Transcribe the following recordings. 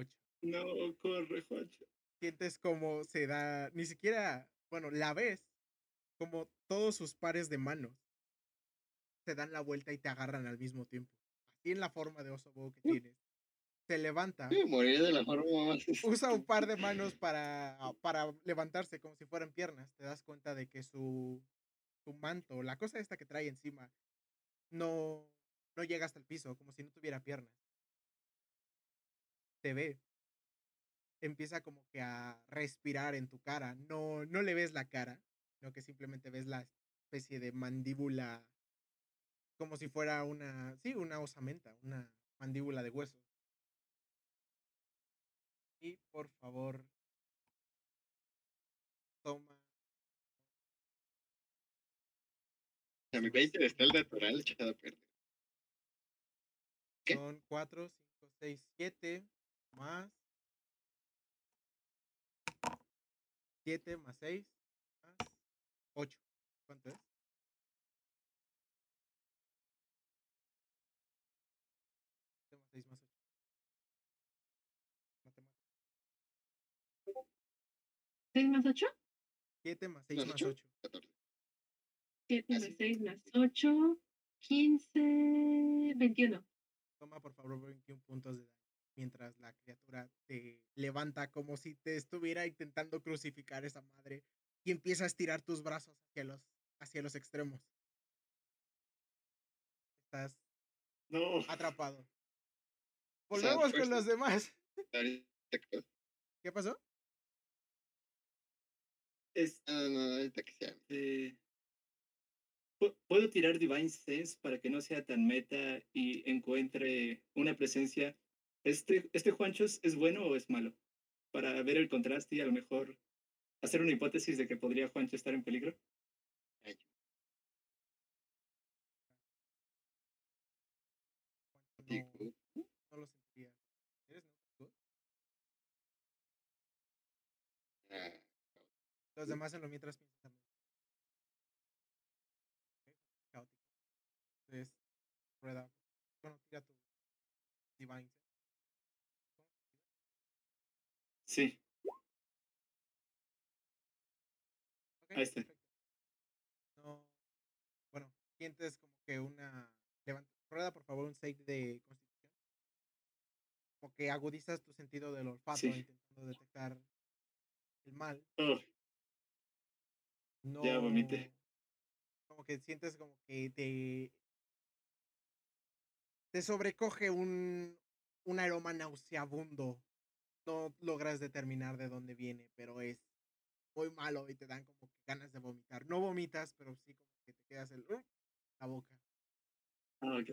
8. No, corre, Juancho. Sientes como se da, ni siquiera, bueno, la ves como todos sus pares de manos se dan la vuelta y te agarran al mismo tiempo. Así en la forma de oso bobo que tienes. Se levanta. Sí, morir de la forma más. Usa un par de manos para, para levantarse como si fueran piernas. Te das cuenta de que su, su manto, la cosa esta que trae encima, no, no llega hasta el piso, como si no tuviera piernas. Te ve. Empieza como que a respirar en tu cara. No, no le ves la cara, sino que simplemente ves la especie de mandíbula como si fuera una, sí, una osamenta, una mandíbula de huesos. Y por favor, toma. A mi 20 está el natural echado a perder. Son 4, 5, 6, 7 más 7 más 6 más 8. ¿Cuánto es? Siete más 6 más 8. Matemáticas. 6 más 8. 7 más 6 Más más ocho. 8. 14. 7 Ah, más sí. 6 más 8. 15. 21. Toma por favor 21 puntos de daño. Mientras la criatura te levanta como si te estuviera intentando crucificar esa madre y empieza a estirar tus brazos hacia los, hacia los extremos. Estás No. atrapado. O sea, Volvemos con los demás. Ahorita que- ¿Qué pasó? Es, No, no, ahorita que sea. eh, pu- ¿Puedo tirar Divine Sense para que no sea tan meta y encuentre una presencia? ¿Este, este Juancho es, es bueno o es malo? Para ver el contraste y a lo mejor hacer una hipótesis de que podría Juancho estar en peligro. No, no lo sentiría. ¿Eres neutro? ah, Los demás en lo mientras piensan Caótico. Entonces, rueda. Bueno, tira tu Divine. Sí, Ahí está. perfecto. No. Bueno, sientes como que una. Levanta, rueda por favor un save de constitución. Como que agudizas tu sentido del olfato Sí. intentando detectar el mal. Oh, No. Ya vomité. Como que sientes como que te. Te sobrecoge un, un aroma nauseabundo. No logras determinar de dónde viene, pero es muy malo y te dan como que ganas de vomitar. No vomitas, pero sí como que te quedas el "Ugh", la boca. ah, ok.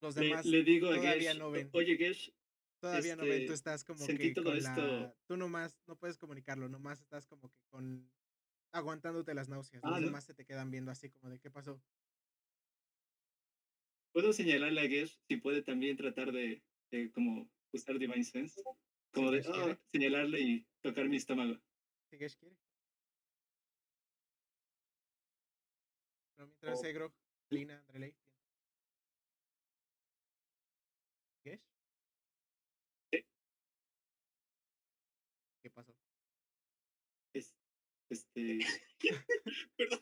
Los demás le digo a todavía Gesh, no ven. oye Gesh, todavía no ven. Tú este, estás como que con esto. la. Tú nomás no puedes comunicarlo, nomás estás como que con. aguantándote las náuseas. Ah, Los ¿no? demás se te quedan viendo así como de qué pasó. ¿Puedo señalarle a Gesh si puede también tratar de, de como usar Divine Sense? Como de. "Ah", señalarle y tocar mi estómago. Quiere. Pero mientras Oh. Egro, Lina, Andreley. ¿Gesh? Sí. ¿Qué pasó? Es- este, Perdón.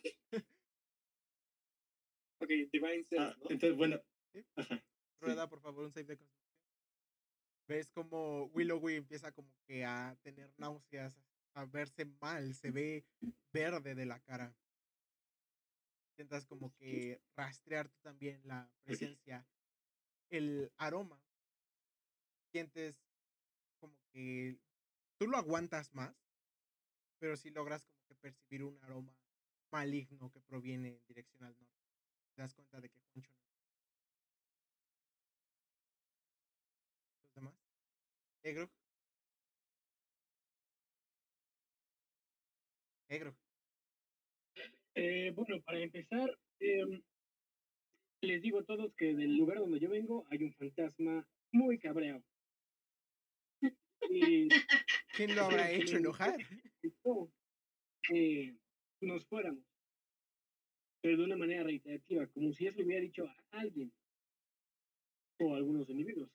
Ok, Divine Sense, ah, ¿no? entonces, bueno. Sí. Ajá. sí. Rueda, por favor, un save de constitución. Ves como Willowy empieza como que a tener náuseas, a verse mal, se ve verde de la cara. Intentas como que rastrear tú también la presencia, el aroma. Sientes como que tú lo aguantas más, pero sí logras como que percibir un aroma maligno que proviene en dirección al norte. Te das cuenta de que Juancho no Egro. Egro. Eh, bueno, para empezar, em, les digo a todos que del lugar donde yo vengo hay un fantasma muy cabreado. Y ¿Quién lo habrá hecho enojar? que nos fuéramos, pero de una manera reiterativa, como si eso le hubiera dicho a alguien o a algunos individuos.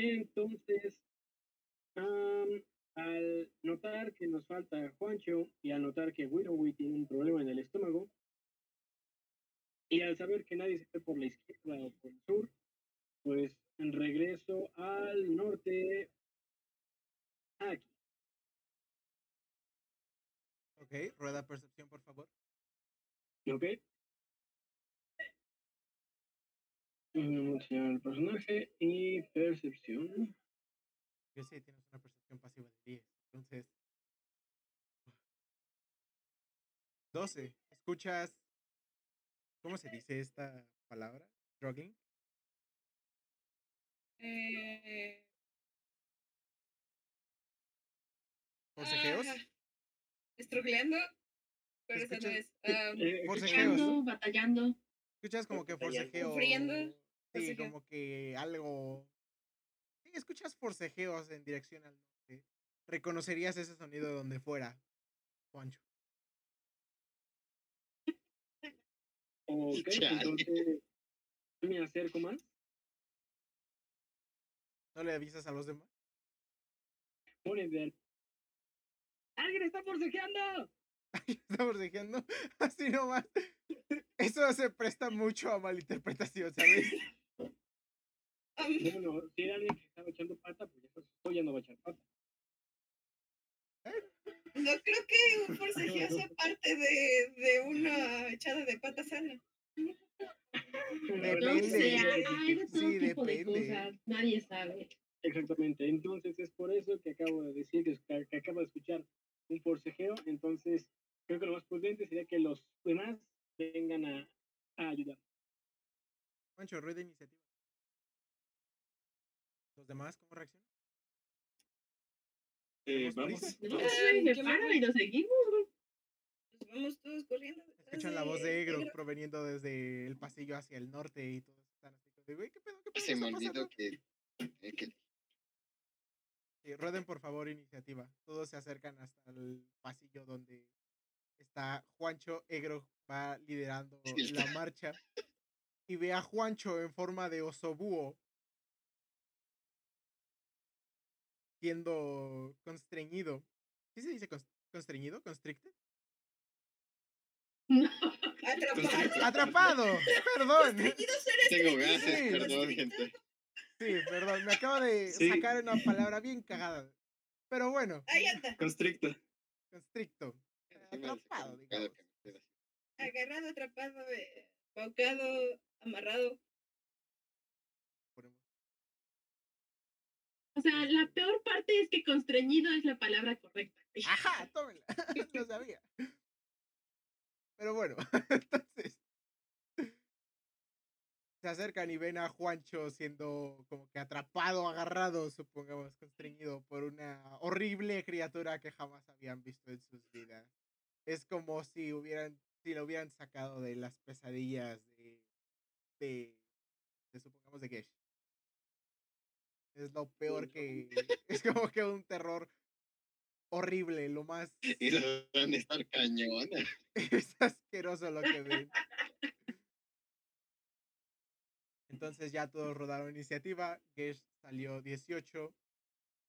Entonces, al notar que nos falta Juancho y al notar que Willowy tiene un problema en el estómago, y al saber que nadie se fue por la izquierda o por el sur, pues regreso al norte aquí. Ok, rueda percepción, por favor. ¿Ok? Vamos a enseñar el personaje y percepción. Yo sé, tienes una percepción pasiva de 10. Entonces. 12. ¿Escuchas? ¿Cómo se dice esta palabra? ¿Struggling? Eh, ¿Forcejeos? ah, Estruggleando. Pero eso no es. Eh, Forcejeos. Batallando. ¿Escuchas como que forcejeo? Sufriendo, Sí, como que algo. Sí, escuchas forcejeos en dirección al norte. Reconocerías ese sonido de donde fuera, Juancho. Ok, Chale. entonces me acerco más. ¿No le avisas a los demás? Pone de ¡Alguien está forcejeando! Está forcejeando así nomás. Eso se presta mucho a malinterpretación, ¿sabes? Bueno, si era alguien que estaba echando pata, pues ya, pues, ya no va a echar pata. no creo que un forcejeo sea parte de, de una echada de patas sana. No Depende. hay de todo Sí, tipo de cosas. Nadie sabe. Exactamente, entonces es por eso que acabo de decir, que, que acabo de escuchar un forcejeo, entonces creo que lo más prudente sería que los demás vengan a, a ayudar. Rueda iniciativa. ¿Los demás cómo reaccionan? Eh, ¿Tenemos vamos. ay, me paro y nos seguimos. güey. Pues vamos todos corriendo. Escuchan la voz de de Egro proveniendo desde el pasillo hacia el norte y todos están así como de, güey, ¿qué pedo? ¿Qué pedo? Se ¿Qué me olvidó pasando?" que, eh, que Sí, rueden por favor iniciativa. Todos se acercan hasta el pasillo donde está Juancho. Egro va liderando Sí, la marcha. Y ve a Juancho en forma de osobúo. Siendo constreñido. ¿Qué se dice cons- constreñido? ¿Constricted? Atrapado. ¡Atrapado! ¡Perdón! Tengo gases, Sí. perdón, gente. Sí, perdón. Me acabo de Sí. sacar una palabra bien cagada. Pero bueno, Ahí anda, Constricto. constricto. Atrapado, digamos. agarrado, atrapado, eh, paucado, amarrado. O sea, la peor parte es que constreñido es la palabra correcta. ¡Ajá! ¡Tómela! Lo sabía. Pero bueno, entonces. Se acercan y ven a Juancho siendo como que atrapado, agarrado, supongamos, constreñido por una horrible criatura que jamás habían visto en sus vidas. Es como si hubieran, si lo hubieran sacado de las pesadillas de, de, de supongamos, de Gesh. Es lo peor que, es como que un terror horrible, lo más Y los van a estar cañonas. es asqueroso lo que ven. Entonces ya todos rodaron iniciativa. Gesh salió 18.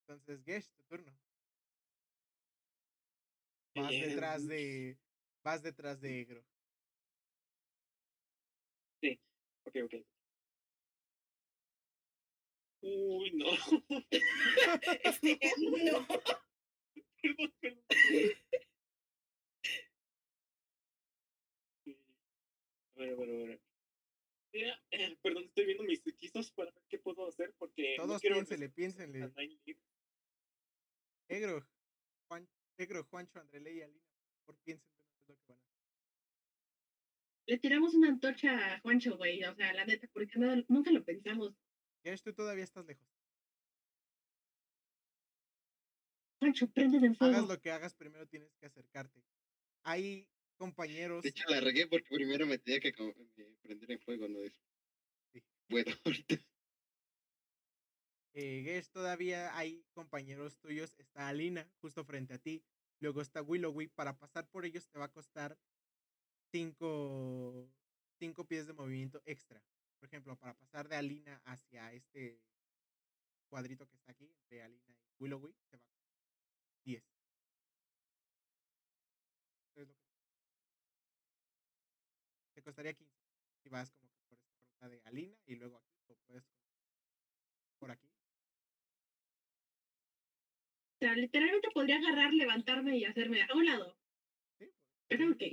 Entonces, Gesh, tu turno. Vas Bien. detrás de. Vas detrás de Egro. Ok, ok. Uy, no. Este, no. Perdón, perdón. A ver, a ver, a ver. Mira, eh, perdón, estoy viendo mis hechizos para ver qué puedo hacer porque no Todos quiero piénsenle, resistir piénsenle. a Nine Lives. Egro, Juan, Egro, Juancho, Andrele y Alina. Por piensen de lo que van a hacer. Le tiramos una antorcha a Juancho, güey. O sea, la neta, porque no- nunca lo pensamos. Gesh, tú todavía estás lejos. Hagas lo que hagas, primero tienes que acercarte. Hay compañeros. De hecho, la regué porque primero me tenía que eh, prender en fuego, no es. Sí. Bueno, ahorita. Eh, Gesh, todavía hay compañeros tuyos. Está Alina justo frente a ti. Luego está Willowy. Para pasar por ellos te va a costar cinco, cinco pies de movimiento extra. Por ejemplo, para pasar de Alina hacia este cuadrito que está aquí, de Alina y Willowwy, te va a costar 10. Eso es lo que te costaría 15 si vas como que por esta ruta de Alina y luego aquí, o puedes por aquí. O sea, literalmente podría agarrar, levantarme y hacerme a un lado. Sí, por- Pero ok.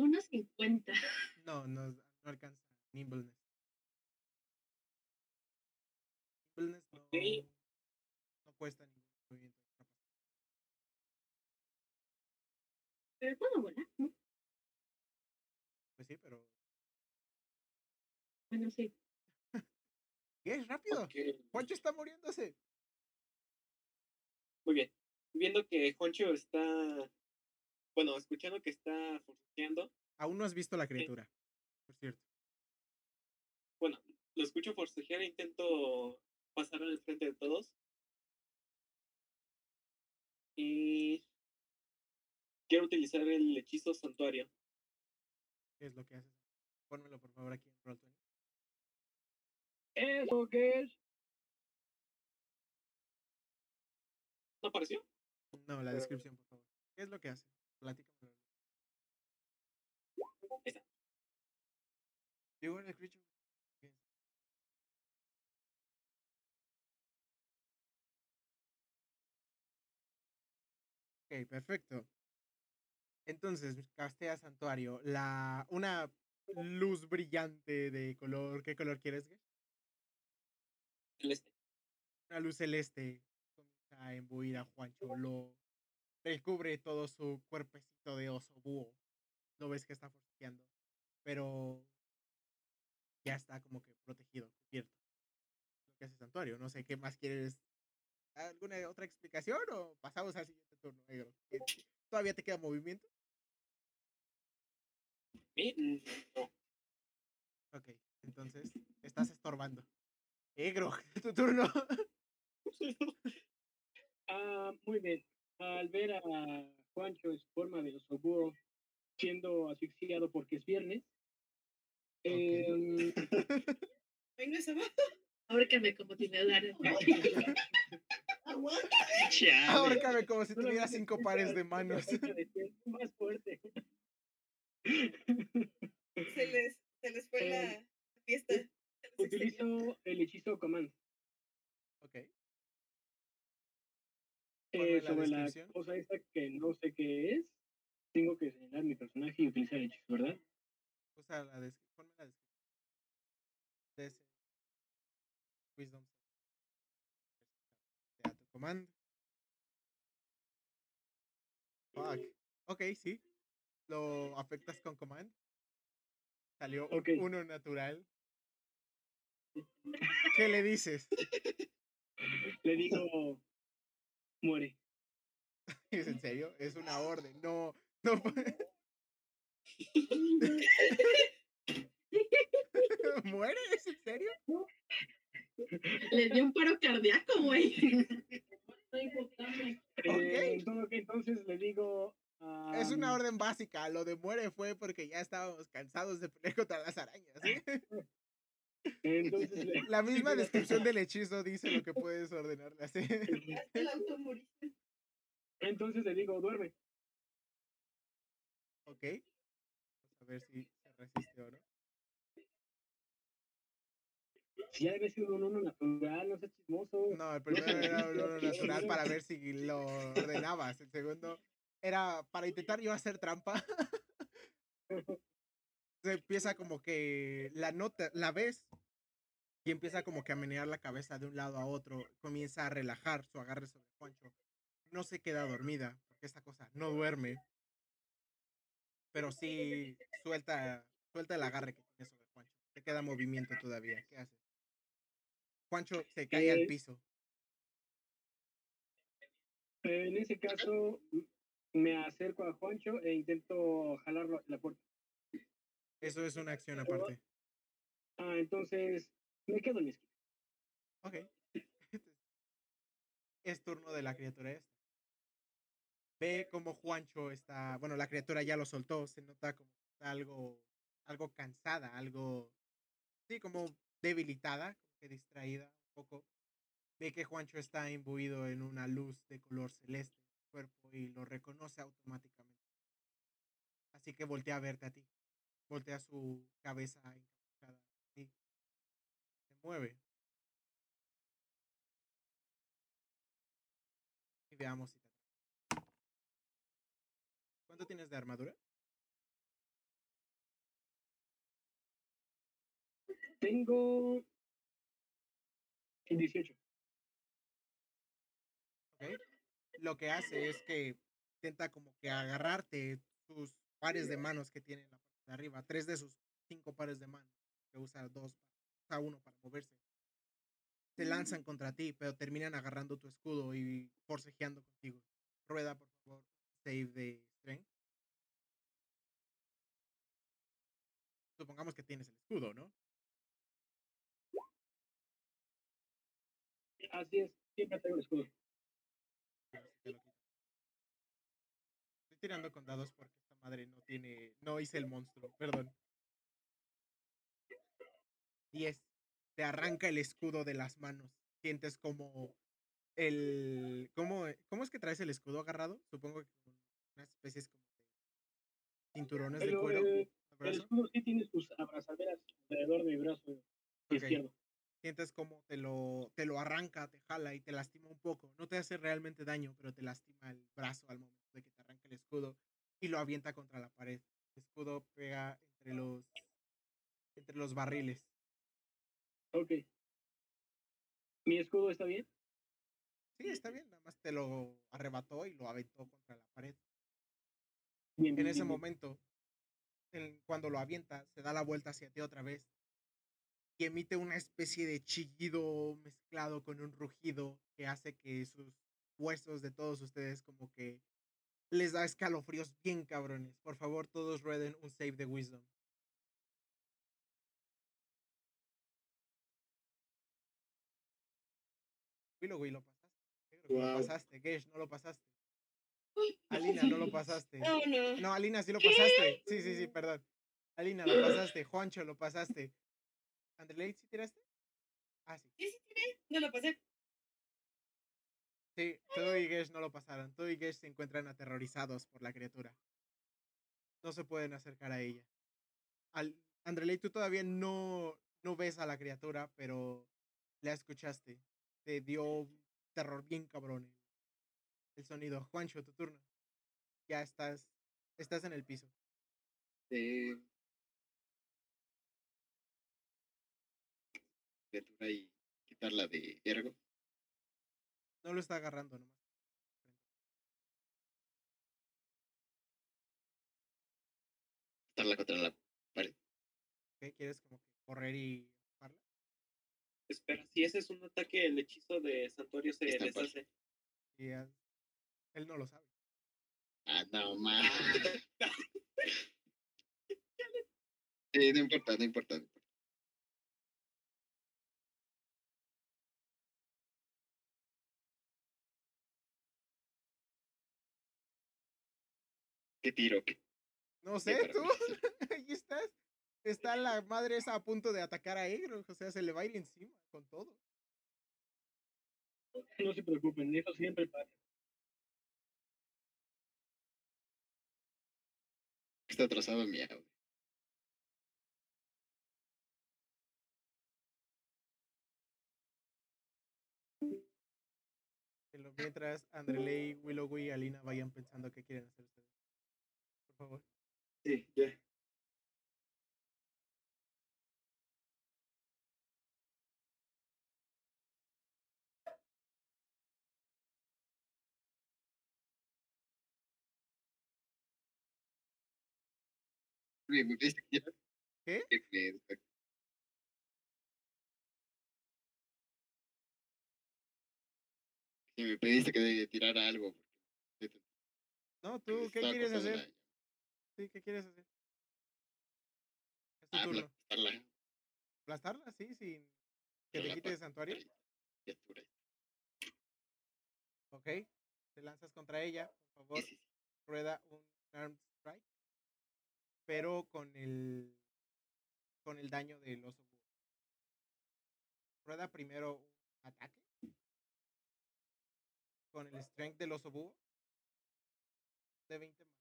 Unos 50. No, no, no alcanza Nimbleness. Nimbleness no, no cuesta ningún movimiento. Pero puedo volar, ¿no? Pues sí, pero. Bueno, sí. ¿Qué es rápido? Ok, Juancho está muriéndose. Muy bien. Viendo que Juancho está. Bueno, escuchando que está forcejeando. Aún no has visto la criatura, por cierto. Bueno, lo escucho forcejear e intento pasar al frente de todos. Y. Quiero utilizar el hechizo santuario. ¿Qué es lo que haces? Pónmelo por favor aquí en Roll20. ¿Eso qué es? ¿No apareció? No, la Pero- descripción, por favor. ¿Qué es lo que hace? Platícamelo. Esa. You are the creature. Ok, perfecto. Entonces, castea santuario. La, una luz brillante de color. ¿Qué color quieres? Gesh? Celeste. Una luz celeste comienza a embuir a Juancho. Lo recubre todo su cuerpecito de oso búho. Lo ves que está forcejeando. Pero ya está como que protegido, cubierto. Lo que hace santuario. No sé qué más quieres. ¿Alguna otra explicación o pasamos al siguiente turno, negro? ¿Qué- ¿Todavía te queda movimiento? ¿Mi? Mm, No. Ok, entonces estás estorbando. Negro, tu turno. Ah, muy bien. Al ver a Juancho en su forma de osobúo siendo asfixiado porque es viernes, em, Venga, esa va. Ahórcame como si me hablara. Aguanta. Chale. Ahórcame como si tuviera cinco pares de manos. más fuerte. Se les, se les fue la fiesta. Les extrañó. Utilizo el hechizo command. Eh, la sobre la cosa esta que no sé qué es, tengo que señalar mi personaje y utilizar el hechizo, ¿verdad? usa la descripción. Ponme la descripción. Wisdom. Sea tu command. Fuck. Ok, sí. Lo afectas con command. Salió uno natural. ¿Qué le dices? Le digo, muere. ¿Es en serio? Es una orden. No, no. ¿Muere? ¿Es en serio? Le dio un paro cardíaco, güey. Eh, entonces, entonces le digo... Es una orden básica. Lo de muere fue porque ya estábamos cansados de pelear contra las arañas. ¿sí? Entonces le, La misma descripción del hechizo dice lo que puedes ordenarle automorista. entonces le digo, duerme. Ok. Vamos a ver si se resiste o no. Si ya debe ser un uno natural, no seas chismoso. No, el primero era un oro natural para ver si lo ordenabas. El segundo era para intentar yo hacer trampa. Se empieza como que la nota, la ves y empieza como que a menear la cabeza de un lado a otro. Comienza a relajar su agarre sobre Juancho. No se queda dormida, porque esta cosa no duerme. Pero sí suelta, suelta el agarre que tiene sobre Juancho. Te queda movimiento todavía. ¿Qué haces? Juancho se cae al Eh, piso. En ese caso, me acerco a Juancho e intento jalarlo la puerta. Eso es una acción aparte. Ah, entonces me quedo en mi esquina. Ok. Es turno de la criatura esta. Ve como Juancho está. Bueno, la criatura ya lo soltó. Se nota como está algo. algo cansada, algo sí, como debilitada, como que distraída un poco. Ve que Juancho está imbuido en una luz de color celeste en su cuerpo y lo reconoce automáticamente. Así que voltea a verte a ti. Voltea su cabeza ti. Se mueve. Y veamos si te. ¿Cuánto tienes de armadura? Tengo 18. ¿ok? Lo que hace es que intenta como que agarrarte sus pares de manos que tiene en la de arriba, tres de sus cinco pares de manos, que usa dos, usa uno para moverse. Se lanzan contra ti, pero terminan agarrando tu escudo y forcejeando contigo. Rueda, por favor, save de strength. Supongamos que tienes el escudo, ¿no? Así es, siempre tengo el escudo. Estoy tirando con dados porque madre no tiene. No hice el monstruo, perdón. 10. Te arranca el escudo de las manos. Sientes como el. ¿Cómo, ¿Cómo es que traes el escudo agarrado? Supongo que con unas especies como de cinturones de cuero. eh, el escudo sí tiene sus abrazaderas alrededor de mi brazo izquierdo. Sientes como te lo, te lo arranca, te jala y te lastima un poco. No te hace realmente daño, pero te lastima el brazo al momento de que te arranca el escudo y lo avienta contra la pared. El escudo pega entre los, entre los barriles. Ok. ¿Mi escudo está bien? Sí, está bien, nada más te lo arrebató y lo aventó contra la pared. Bien, En ese bien. momento, en- cuando lo avienta, se da la vuelta hacia ti otra vez y emite una especie de chillido mezclado con un rugido que hace que sus huesos de todos ustedes como que les da escalofríos bien cabrones. Por favor, todos rueden un save de wisdom. Willow, güey, lo pasaste. Lo pasaste. Gesh, no lo pasaste. Alina, no lo pasaste. Oh, no. No, Alina, sí lo ¿Qué? pasaste. Sí, sí, sí, perdón. Alina, lo pasaste. Juancho, lo pasaste. ¿Andreleit, sí tiraste? Ah, sí. Sí, sí, tiré. No lo pasé. Sí, tú y Gesh no lo pasaron. Tú y Gesh se encuentran aterrorizados por la criatura. No se pueden acercar a ella. Al... Andrelei, tú todavía no, no ves a la criatura, pero la escuchaste. Te dio terror bien cabrón el, sonido. Juancho, tu turno. Ya estás, estás en el piso. de criatura y quitarla de ergo. No lo está agarrando nomás. Contra la pared. ¿Qué? ¿Quieres como que correr y empujarla? Espera, si ese es un ataque, el hechizo de Santuario se deshace. Y él no lo sabe. Ah, no, más. No importa, no importa. no importa. ¿Qué tiro? ¿Qué? No sé, tú. Ahí estás. Está la madre esa a punto de atacar a Egro. O sea, se le va a ir encima con todo. No se preocupen, eso siempre pasa. Está atrasado mi audio. Mientras Andrelei, Willowy y Alina vayan pensando qué quieren hacer ustedes. Favor. Sí, ya. Oye, ¿Me pediste que tirar? ¿Qué? Me pediste que tirara algo. No, tú, ¿qué quieres hacer? Sí, ¿qué quieres hacer? Es tu Ah, turno. aplastarla. ¿Aplastarla? Sí, sin que te quite de santuario. Ok. Te lanzas contra ella. Por favor, Sí, sí, sí. rueda un armed strike. Pero con el con el daño del oso. Rueda primero un ataque. Con el strength del oso búho. De 20 más.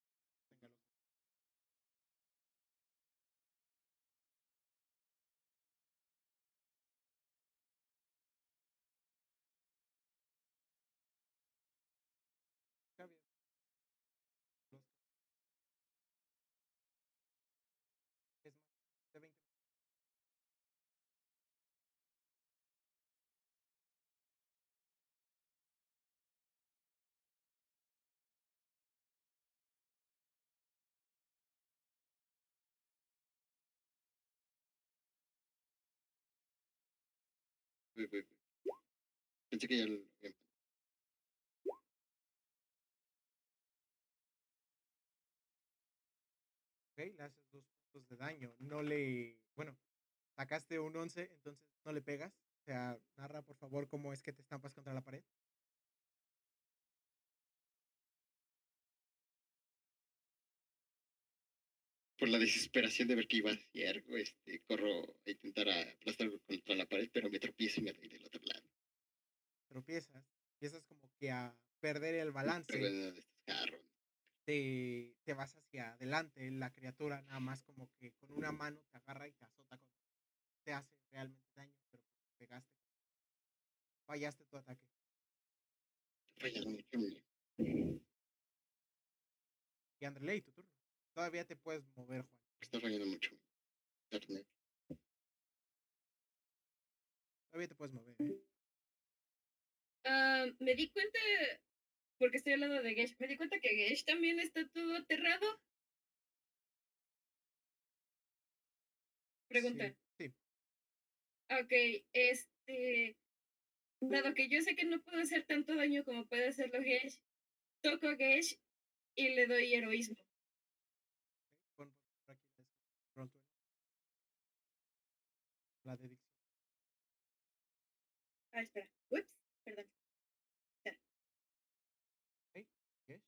Pensé que ya Ok, le haces dos puntos de daño. No le. Bueno, sacaste un 11, entonces no le pegas. O sea, narra por favor cómo es que te estampas contra la pared. Por la desesperación de ver que iba a hacer, este, corro a intentar aplastar contra la pared, pero me tropiezo y me doy del otro lado. Tropiezas. Empiezas como que a perder el balance. Pero. Te, te vas hacia adelante. La criatura nada más como que con una mano te agarra y te azota. Con, te hace realmente daño, pero pues, pegaste. Fallaste tu ataque. Fallas mucho, Y Andreley, tu. Todavía te puedes mover, Juan. está fallando mucho. internet. Todavía te puedes mover. ¿eh? Ah, me di cuenta, porque estoy hablando de Gesh, me di cuenta que Gesh también está todo aterrado. Pregunta. Sí, sí. Ok, este. Dado que yo sé que no puedo hacer tanto daño como puede hacerlo Gesh, toco a Gesh y le doy heroísmo. Pon por aquí la descripción pronto. La dedicción. Ah, espera. Ups, perdón. ¿Qué? ¿Qué?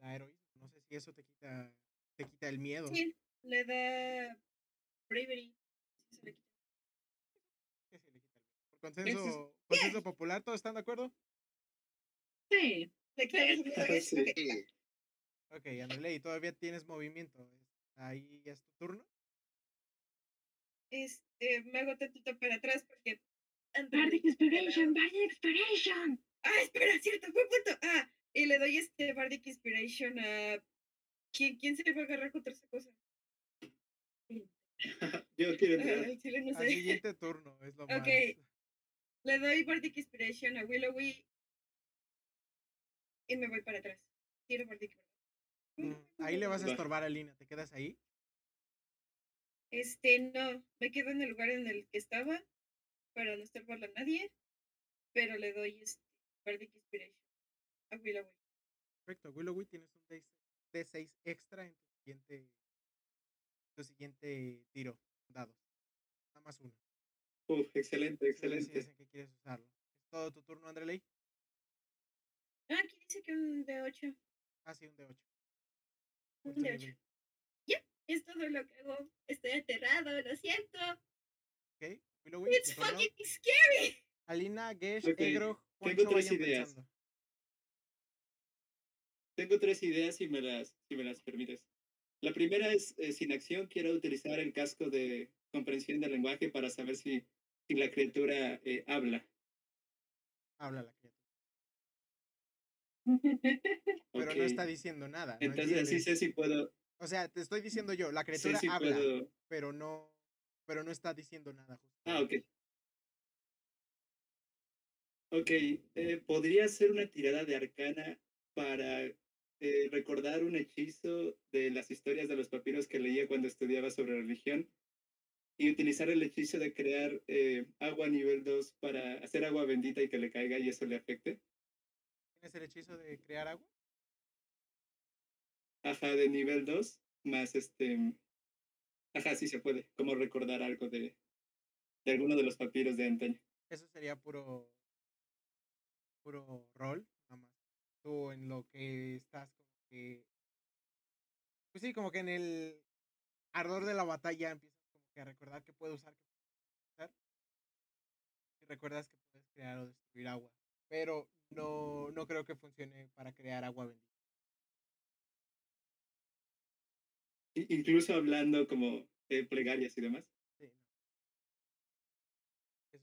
La heroísmo. No sé si eso te quita, te quita el miedo. Sí, le da bravery. Sí, se le quita. ¿Qué sí le quita el miedo? Por consenso, Eso consenso popular, ¿todos están de acuerdo? Sí. Le quitas el miedo Sí. ok. Andreley, todavía tienes movimiento. Ahí ya es tu turno. Este, me hago tantito para atrás porque. Bardic Inspiration, Bardic Inspiration. Ah, espera, cierto, buen punto. Ah, y le doy este Bardic Inspiration a. ¿Quién, quién se le va a agarrar contra esa cosa? Yo quiero entrar. al chile no Al sé. siguiente turno es lo más. Ok. Le doy Bardic Inspiration a Willowy. Y me voy para atrás. Tiro Bardic. ¿verdad? Mm, Ahí le vas a estorbar a Lina. ¿Te quedas ahí? Este, no. Me quedo en el lugar en el que estaba. Para no estorbarle a nadie. Pero le doy este Bardic Inspiration a Willowy. Perfecto. Willowy, tienes un D6 D6 extra en tu siguiente, tu siguiente tiro. Dados. Nada más uno. Uf, excelente, excelente. en qué quieres usarlo. ¿Es todo tu turno, Andreley? Ah, aquí dice que un de 8. Ah, sí, un D8. De 8. nivel. Es todo lo que hago. Estoy aterrado, lo siento. Ok. It's fucking scary. Alina, Gesh, Ok, Egro, tengo tres ideas. pensando. Tengo tres ideas si me las, si me las permites. La primera es, eh, sin acción, quiero utilizar el casco de comprensión del lenguaje para saber si, si la criatura eh, habla. Habla la criatura. Pero no está diciendo nada. no Entonces entiendes. sé si puedo, O sea, te estoy diciendo yo, la criatura si habla, puedo. pero no, pero no está diciendo nada. Ah, ok. Ok, eh, podría ser una tirada de arcana para eh, recordar un hechizo de las historias de los papiros que leía cuando estudiaba sobre religión y utilizar el hechizo de crear eh, agua nivel 2 para hacer agua bendita y que le caiga y eso le afecte. ¿Tienes el hechizo de crear agua? Ajá, de nivel 2, más este... Ajá, sí se puede, como recordar algo de, de alguno de los papiros de antaño. Eso sería puro, puro rol, nada más. Tú en lo que estás como que, pues sí, como que en el ardor de la batalla empiezas como que recordar que puede usar, que puede usar. Y recuerdas que puedes crear o destruir agua. Pero no, no creo que funcione para crear agua bendita. Incluso hablando como de plegarias y demás. Sí, no. Eso es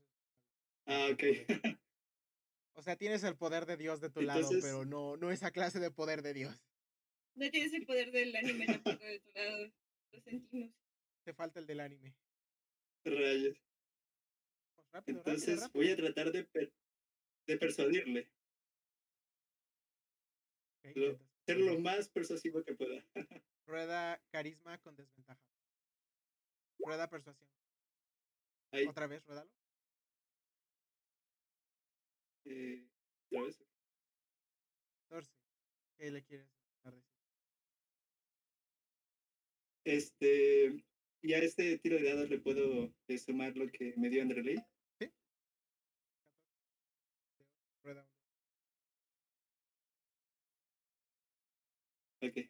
Ah, ok. O sea, tienes el poder de Dios de tu lado, pero no, no esa clase de poder de Dios. No tienes el poder del anime tampoco de tu lado. Lo sentimos. Te falta el del anime. Rayos. Pues rápido, rápido, Entonces rápido. voy a tratar de, per- de persuadirle. Lo- Ser lo persuadir. más persuasivo que pueda. Rueda carisma con desventaja. Rueda persuasión. Ahí. Otra vez, ruédalo. eh, otra vez. 14. ¿Qué le quieres? Este, y a este tiro de dados le puedo sumar lo que me dio Andreley. Ok.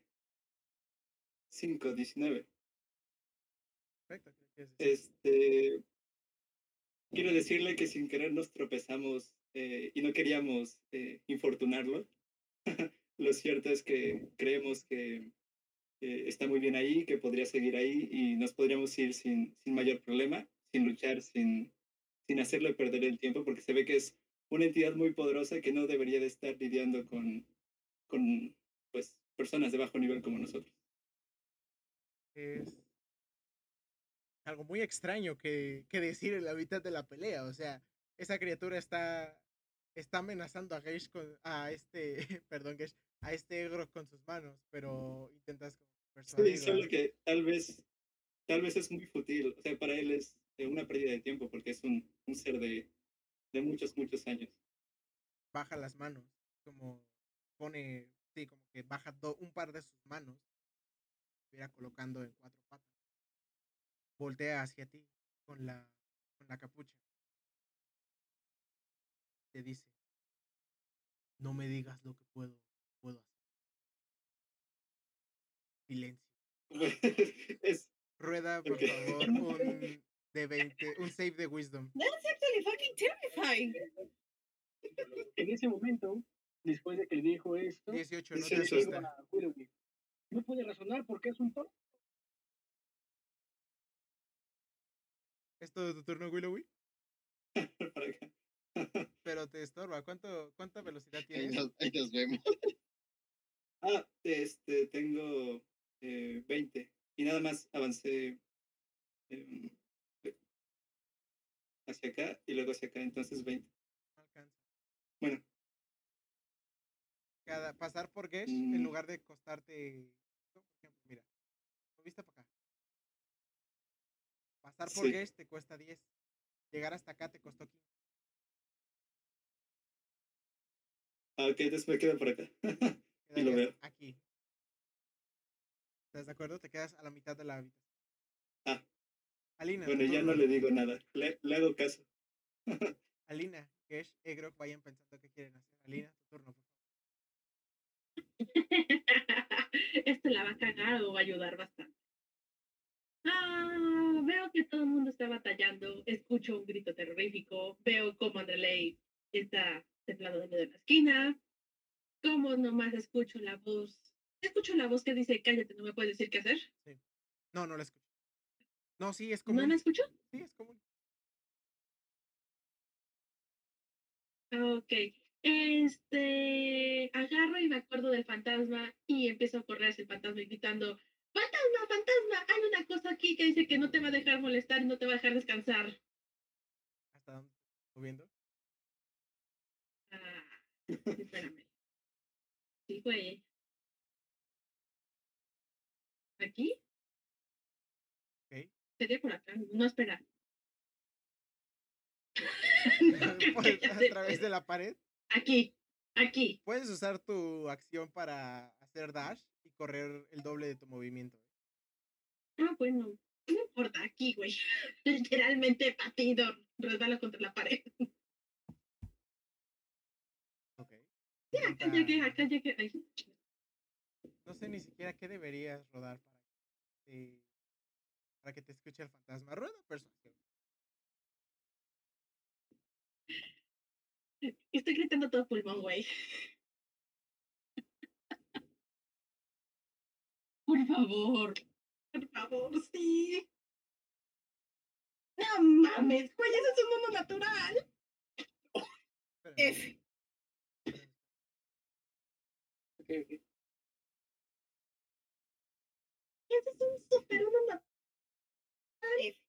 5, 19. Perfecto. Este, quiero decirle que sin querer nos tropezamos eh, y no queríamos eh, infortunarlo. Lo cierto es que creemos que eh, está muy bien ahí, que podría seguir ahí y nos podríamos ir sin, sin mayor problema, sin luchar, sin, sin hacerle perder el tiempo, porque se ve que es una entidad muy poderosa que no debería de estar lidiando con, con pues, personas de bajo nivel como nosotros. es algo muy extraño que, que decir en la mitad de la pelea. O sea, esa criatura está, está amenazando a Geish con, a este, perdón, Geish, a este egro con sus manos, pero intentas como Sí, solo que tal vez, tal vez es muy fútil. O sea, para él es eh, una pérdida de tiempo porque es un, un ser de, de muchos, muchos años. baja las manos, como pone, sí, como que baja do- un par de sus manos, estuviera colocando en cuatro patas. Voltea hacia ti con la, con la capucha. Te dice, no me digas lo que puedo, puedo hacer. Silencio. es, Rueda, por favor, un de 20, un save de wisdom. That's actually fucking terrifying. En ese momento, después de que le dijo esto, 18, no te 18 digo asusta. a Willoughby, no puede razonar porque es un toro. ¿Es todo tu turno, acá. Pero te estorba. ¿Cuánto, ¿Cuánta velocidad Ahí tienes? nos, ahí nos vemos. Ah, este, tengo eh, 20 y nada más avancé em, hacia acá y luego hacia acá, entonces 20. No alcanza. Bueno, Cada, pasar por Gesh, en lugar de costarte. Por ejemplo, mira. ¿Moviste para acá? Pasar por Sí. Gesh te cuesta 10. Llegar hasta acá te costó 15. ah, ok, entonces me quedo por acá. Y lo veo. aquí. ¿Estás de acuerdo? Te quedas a la mitad de la habitación. Ah. Alina, bueno, ya no le digo nada, le, le hago caso. Alina, Gesh, Egrok, vayan pensando qué quieren hacer. Alina, tu turno. Esto la va a cagar o va a ayudar bastante. Ah, veo que todo el mundo está batallando. Escucho un grito terrorífico. Veo cómo Andreley está temblando de la esquina. Cómo nomás escucho la voz. Escucho la voz que dice, cállate, no me puedes decir qué hacer. No, no la escucho. No, sí, es ¿No común. la escucho? Sí, es común. Ok. Este, agarro y me acuerdo del fantasma y empiezo a correr hacia el fantasma gritando, fantasma, fantasma, hay una cosa aquí que dice que no te va a dejar molestar y no te va a dejar descansar. ¿Hasta dónde estás moviendo? Ah, espérame. Sí, güey. ¿Aquí? Ok. Sería por acá. No, espera. Por- Cállate. a través de la pared. Aquí, aquí. Puedes usar tu acción para hacer dash y correr el doble de tu movimiento. Ah, bueno. No importa, aquí, güey. Literalmente patido, resbalo contra la pared. Ok. Sí, acá llegué, acá llegué. Ay, No sé ni siquiera qué deberías rodar para que te para que te escuche el fantasma. Rueda persuasión. Estoy gritando todo pulmón, güey. Por favor. Por favor, sí. No mames, güey, eso es un mundo natural. Espérame, F. espérame. Ok, ok. Eso es un super mundo natural. F.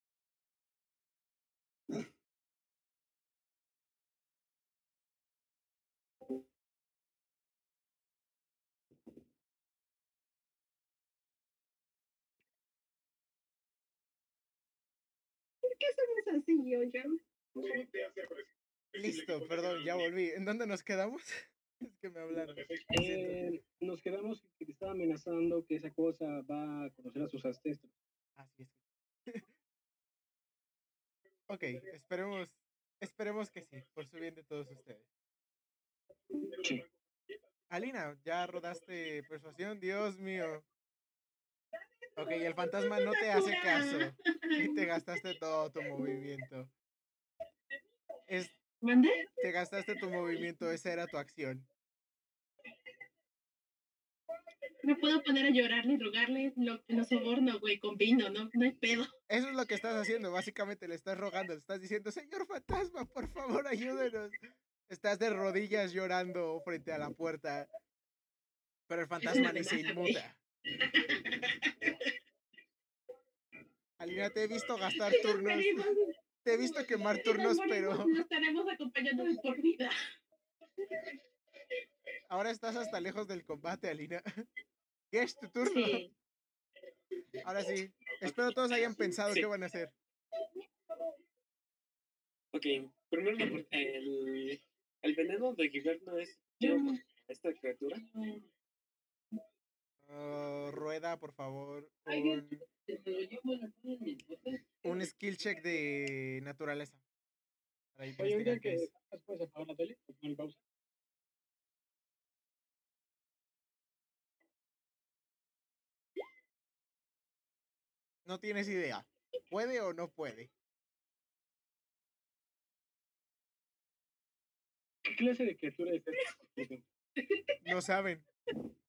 ¿Por qué somos así, oigan? Listo, perdón, ya volví. ¿En dónde nos quedamos? Es que me hablaron. Eh, nos quedamos que te estaba amenazando que esa cosa va a conocer a sus ancestros. Así es. ok, esperemos, esperemos que sí, por su bien de todos ustedes. Sí. Alina, ya rodaste persuasión, Dios mío. Ok, el fantasma no te hace caso y te gastaste todo tu movimiento. Es, ¿Mande? te gastaste tu movimiento, esa era tu acción. Me puedo poner a llorarle y rogarle lo, lo soborno, güey, con vino, ¿no? No hay pedo. Eso es lo que estás haciendo, básicamente le estás rogando, le estás diciendo, señor fantasma, por favor, ayúdenos. Estás de rodillas llorando frente a la puerta, pero el fantasma ni se inmuta. Alina, te he visto gastar Nos turnos, te he visto quemar turnos, pero Nos estaremos acompañando de por vida. ahora estás hasta lejos del combate, Alina. ¿Qué es tu turno? Sí. Ahora sí, espero todos hayan pensado Sí. qué van a hacer. Ok, primero el, el veneno de Giverno es Yo- lleva contra esta criatura. Ah, rueda, por favor, un, un skill check de naturaleza. Para Oye, que es. sacas, puedes apagar la tele, poner pausa. No tienes idea. ¿Puede o no puede? ¿Qué clase de criatura es esta? No saben.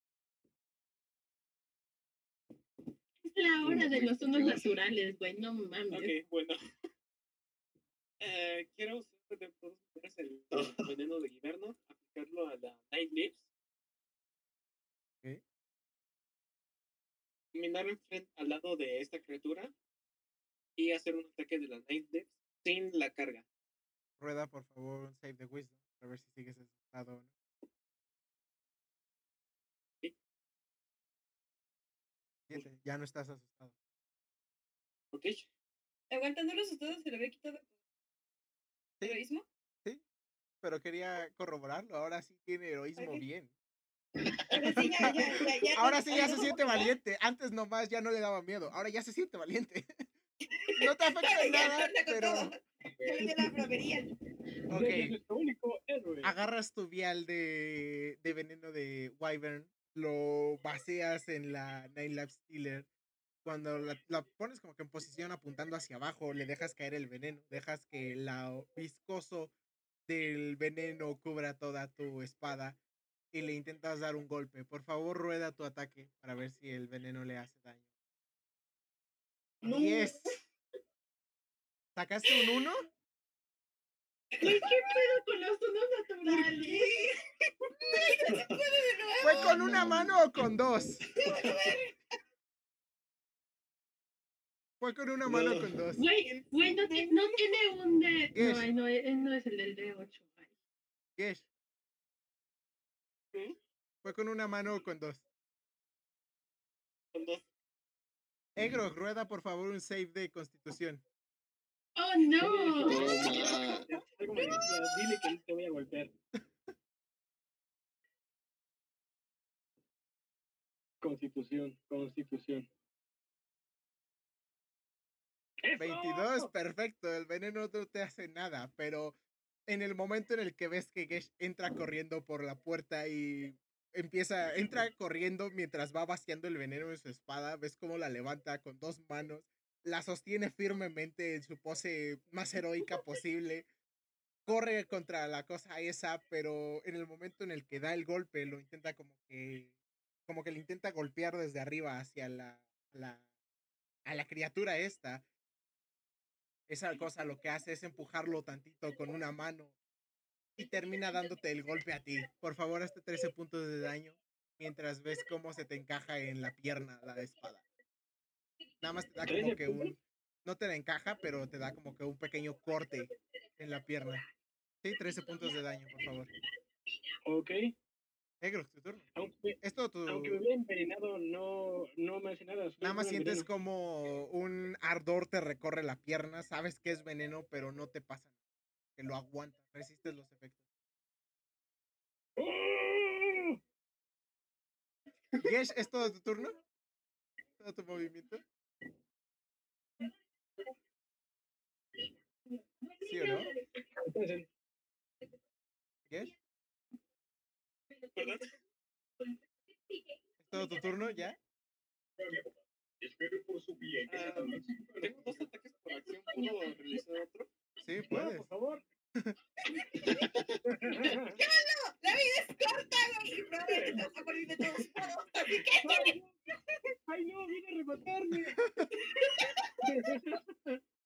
la hora de los unos naturales, güey, no mames. Ok, bueno. Eh, quiero usar de maneras el, veneno de Giverno, aplicarlo a la Night Lips. Ok. Caminar enfrente, al lado de esta criatura y hacer un ataque de la Night Lips sin la carga. Rueda, por favor, un save de wisdom. A ver si sigues asustado o no. Ya no estás asustado. ¿Ok? Aguantando los asustados se le había quitado Sí. heroísmo. Pero quería corroborarlo. Ahora sí tiene heroísmo bien. Ahora sí, ya, ya, ya, ya. Ahora sí ya se siente valiente. Antes nomás ya no le daba miedo. Ahora ya se siente valiente. No te afecta en nada, pero. la. Ok. Agarras tu vial de, de veneno de Wyvern, lo vacías en la Night Lab Stealer. Cuando la, la pones como que en posición apuntando hacia abajo, le dejas caer el veneno, dejas que el viscoso del veneno cubra toda tu espada y le intentas dar un golpe. Por favor, rueda tu ataque para ver si el veneno le hace daño. No. 10. ¿Sacaste un 1? Güey, ¿qué pedo con los unos naturales? ¿Fue con una mano o con dos? Fue con una mano o con dos. Güey, güey, no, ti- no tiene un de... ¿Qué No, no, él no es el del D8. ay. Gesh. ¿Mm? ¿Fue con una mano o con dos? Con dos. Egro, rueda por favor un save de constitución. ¡Oh, no! Dile que no te voy a golpear. Constitución, constitución. ¡Eso! 22, perfecto. El veneno no te hace nada, pero en el momento en el que ves que Gesh entra corriendo por la puerta y empieza, entra corriendo mientras va vaciando el veneno en su espada, ves cómo la levanta con dos manos la sostiene firmemente en su pose más heroica posible. Corre contra la cosa esa, pero en el momento en el que da el golpe, lo intenta como que. como que le intenta golpear desde arriba hacia la. la a la criatura esta. Esa cosa lo que hace es empujarlo tantito con una mano y termina dándote el golpe a ti. Por favor, hazte 13 puntos de daño mientras ves cómo se te encaja en la pierna la espada. Nada más te da como 13 que un... No te la encaja, pero te da como que un pequeño corte en la pierna. Sí, 13 puntos de daño, por favor. Ok. Egrox, tu turno. Aunque, Esto tu... aunque me hubiera envenenado, no, no me hace nada. Nada más sientes veneno. como un ardor te recorre la pierna. Sabes que es veneno, pero no te pasa nada. Que lo aguanta. Resistes los efectos. ¡Oh! Yesh, ¿es todo tu turno? ¿Todo tu movimiento? ¿Sí o no? ¿Yesh? ¿Perdón? ¿Es todo tu turno ya? Ah, tengo dos ataques por acción. ¿Puedo realizar otro? Sí, puedes. por favor. La vida es corta, güey. y Probablemente te vas a morir de todos modos. Así que. ¡Ay, no! ¡Ay, no! ¡Viene a rematarme!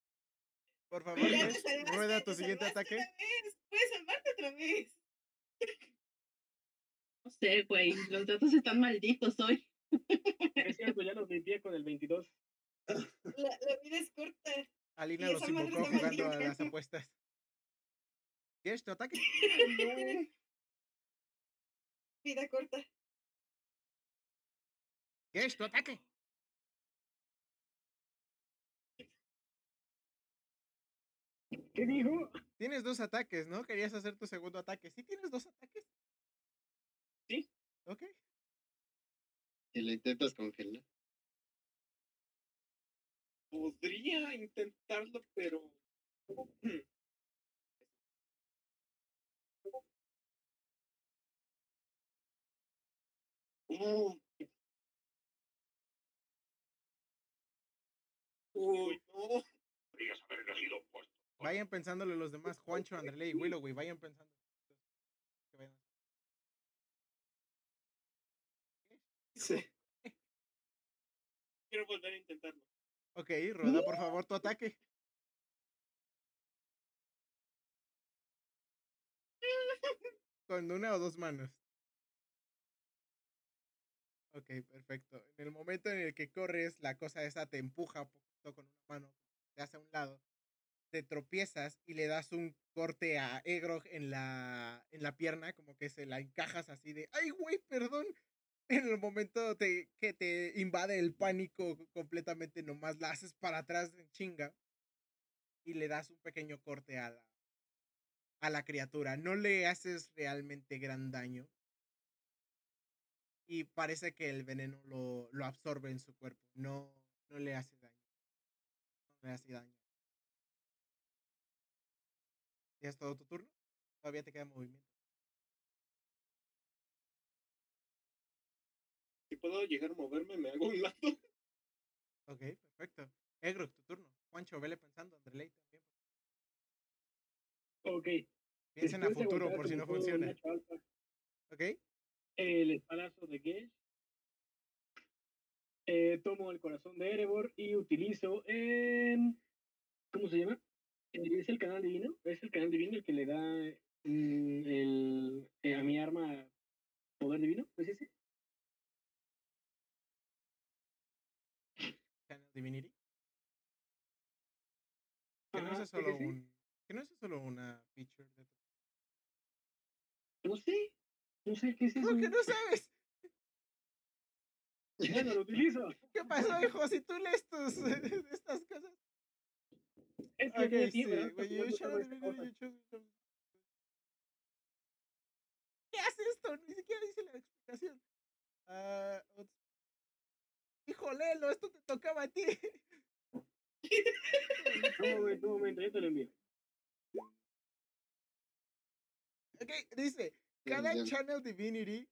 Por favor, salvaste, rueda tu te siguiente ataque. Puedes salvarte otra vez. No sé, güey. Los datos están malditos hoy. Es cierto, ya los limpié con el 22. La, la vida es corta. Alina los invocó jugando a las apuestas. Yesh, tu ataque. Vida corta. Yesh, tu ataque. ¿Qué dijo? Tienes dos ataques, ¿no? Querías hacer tu segundo ataque. ¿Sí tienes dos ataques? Sí. Ok. Si le intentas congelar. Podría intentarlo, pero. Uy. Vayan pensándolo los demás. Juancho, Andrele y Willow, güey. Vayan pensando. Sí. Quiero volver a intentarlo. Ok, rueda por favor tu ataque. Con una o dos manos. Ok, perfecto. En el momento en el que corres, la cosa esa te empuja un poquito con una mano, te hace a un lado, te tropiezas y le das un corte a Egrog en la, en la pierna, como que se la encajas así de, ¡ay, güey, perdón! En el momento te- que te invade el pánico completamente, nomás la haces para atrás en chinga y le das un pequeño corte a la, a la criatura. No le haces realmente gran daño. Y parece que el veneno lo, lo absorbe en su cuerpo. No, no le hace daño. No le hace daño. ¿Ya es todo tu turno? Todavía te queda movimiento. Si puedo llegar a moverme, me hago a un lado. Ok, perfecto. Egrog, tu turno. Juancho, vele pensando. Andreley también. Ok. Piensen a después de futuro por si no funciona. ¿Ok? El espadazo de Gesh. Eh, tomo el corazón de Erebor y utilizo. em, ¿Cómo se llama? Eh, ¿Es el canal divino? ¿Es el canal divino el que le da mm, el, eh, a mi arma poder divino? ¿Es ese? Channel Divinity. Que no es solo sí. un. Que no es solo una feature de. No sé. No sé qué es eso. ¿Cómo que no sabes? Bueno, lo utilizo. ¿Qué pasó, hijo? Si tú lees tus, estas cosas. Es que Ok, no sí, tiene, ¿verdad? güey, Está you jugando channel toda esta divinity, cosa. you choose- choose- ¿Qué hace esto? Ni siquiera dice la explicación. Ah, ups. hijo, léelo, esto te tocaba a ti. Un momento, un momento, yo te lo envío. Ok, dice, cada channel divinity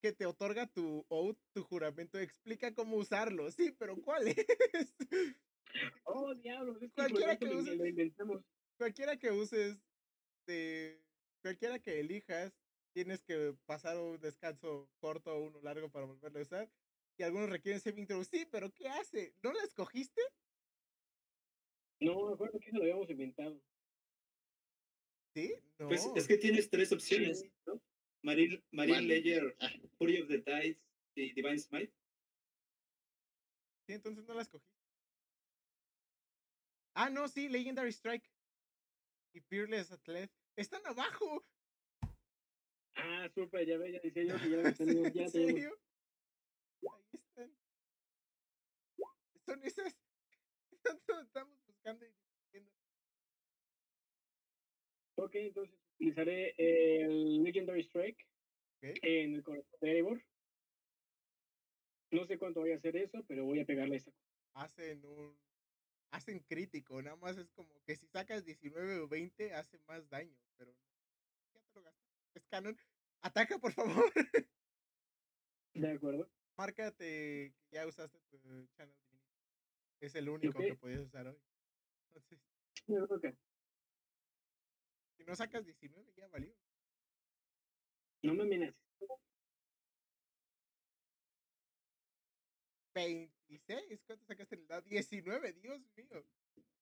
que te otorga tu oath, tu juramento, explica cómo usarlo. Sí, pero ¿cuál es? Oh, diablos, es que Cualquiera que juramento lo- inventamos. cualquiera que uses, de, cualquiera que elijas, tienes que pasar un descanso corto o uno largo para volverlo a usar. Y algunos requieren saving throw. Sí, pero ¿qué hace? ¿No la escogiste? No, me acuerdo que eso lo habíamos inventado. ¿Sí? No. Pues es que tienes tres opciones, ¿no? Marine, Marine Ah. Fury of the Tides y Divine Smite. Sí, entonces no la escogí. Ah, no, sí, Legendary Strike. Y Fearless Athlete. Están abajo. Ah, súper, ya ve, ya decía yo que ya lo tenemos, ya ¿En serio? Ahí están. Son esas. Estamos buscando y diciendo. Ok, entonces utilizaré el Legendary Strike en el corazón de Erebor. No sé cuánto voy a hacer eso, pero voy a pegarle esta. Hacen un hacen crítico, nada más es como que si sacas 19 o 20 hace más daño, pero no. Ya te lo gastas. Es canon. Ataca, por favor. De acuerdo. Márcate que ya usaste tu channel. Es el único okay. que podías usar hoy. Entonces. Okay. Si no sacas 19, ya valió. No me mires. 20. 16. ¿Cuánto sacaste? en el dado? 19, Dios mío.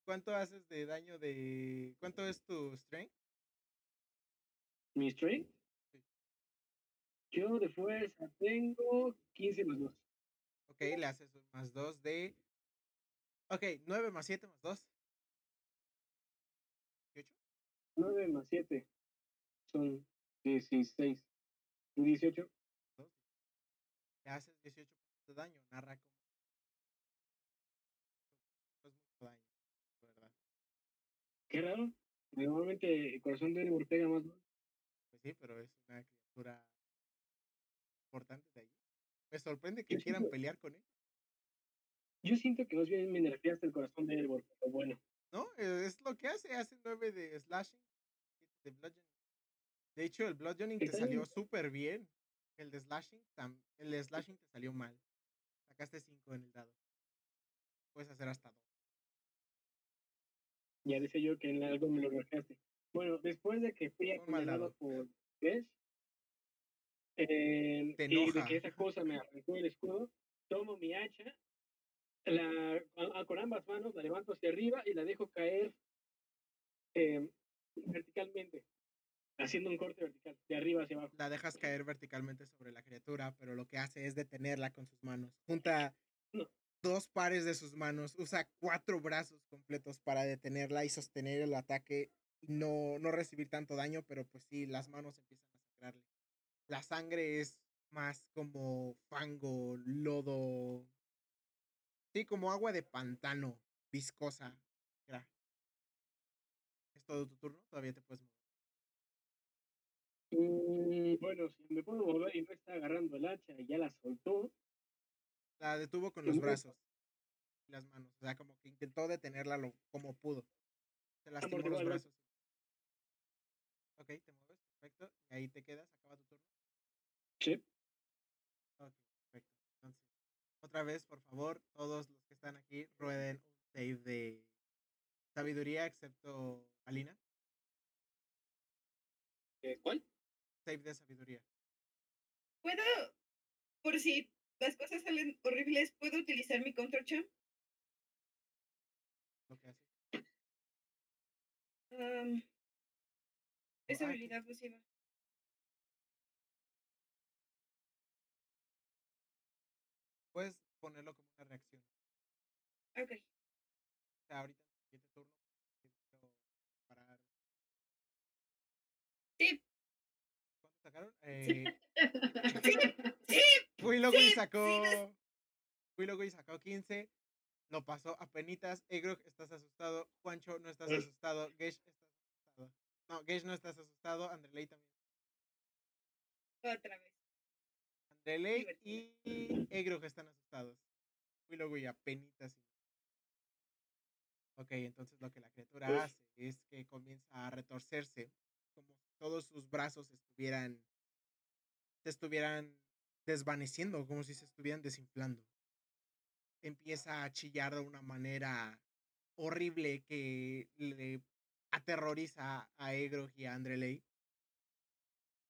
¿Cuánto haces de daño de. ¿Cuánto es tu strength? ¿Mi strength? Sí. Yo de fuerza tengo 15 más 2. Ok, le haces un más 2 de. Ok, 9 más 7 más 2. 18. 9 más 7 son 16. 18. Le haces 18 de daño, narra con Qué raro. Normalmente el corazón de Erebor pega más. ¿no? Pues sí, pero es una criatura importante de ahí. Me sorprende que Yo quieran siento- pelear con él. Yo siento que más bien me nerfeaste el corazón de Erebor, pero bueno. ¿No? Eh, Es lo que hace. Hace 9 de slashing. De bludgeoning. De hecho, el bludgeoning te salió súper bien. El de slashing, el de slashing te salió mal. Sacaste 5 en el dado. Puedes hacer hasta 2. Ya decía yo que en algo me lo nerfeaste. Bueno, después de que fui apuñalado por eh, Te y de que esa cosa me arrancó el escudo, tomo mi hacha, la, a- con ambas manos la levanto hacia arriba y la dejo caer eh, verticalmente, haciendo un corte vertical, de arriba hacia abajo. La dejas caer verticalmente sobre la criatura, pero lo que hace es detenerla con sus manos. Junta No. Dos pares de sus manos. Usa cuatro brazos completos para detenerla y sostener el ataque. Y no, no recibir tanto daño, pero pues sí, las manos empiezan a sangrarle. La sangre es más como fango, lodo. Sí, como agua de pantano, viscosa. ¿Es todo tu turno? Todavía te puedes mover. Bueno, si me puedo mover y no está agarrando el hacha y ya la soltó, La detuvo con los brazos y las manos. O sea, como que intentó detenerla lo, como pudo. Se lastimó los brazos. Ok, te mueves, perfecto. Y ahí te quedas, acaba tu turno. sí, Ok, perfecto. Entonces, otra vez, por favor, todos los que están aquí rueden un save de sabiduría, excepto Alina. ¿Cuál? Save de sabiduría. ¿Puedo, por si las cosas salen horribles, ¿puedo utilizar mi control champ? Lo que hace. Am, es Ah, habilidad pasiva. Puedes ponerlo como una reacción. Ok. O sea, ahorita en el siguiente turno, parar. Sí, ¿Cuánto sacaron? Eh, sí, Willowy Sí, sacó. sí, Willowy sacó 15. Lo pasó a penitas. Egrog, estás asustado. Juancho, no estás Eh. asustado. Gesh, estás asustado. No, Gesh, no estás asustado. Andreley también. otra vez. Andreley y Egrog están asustados. Willowy a penitas. Ok, entonces lo que la criatura hace es que comienza a retorcerse. Como si todos sus brazos estuvieran. Se estuvieran desvaneciendo, como si se estuvieran desinflando. Empieza a chillar de una manera horrible que le aterroriza a Egrog y a Andreley.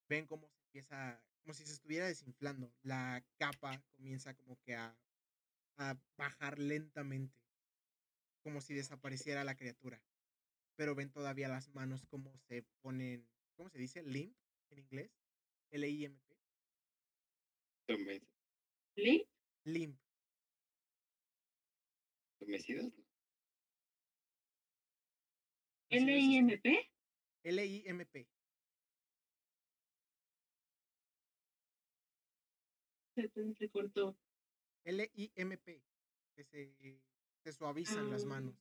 Ven cómo se empieza, como si se estuviera desinflando. La capa comienza como que a, a bajar lentamente, como si desapareciera la criatura. Pero ven todavía las manos como se ponen, ¿cómo se dice? Limp en inglés. L-I-M-P. Limp. Este, L-I-M-P. L-I-M-P. Se, cortó. L-I-M-P. Que se, se suavizan las Ah. manos.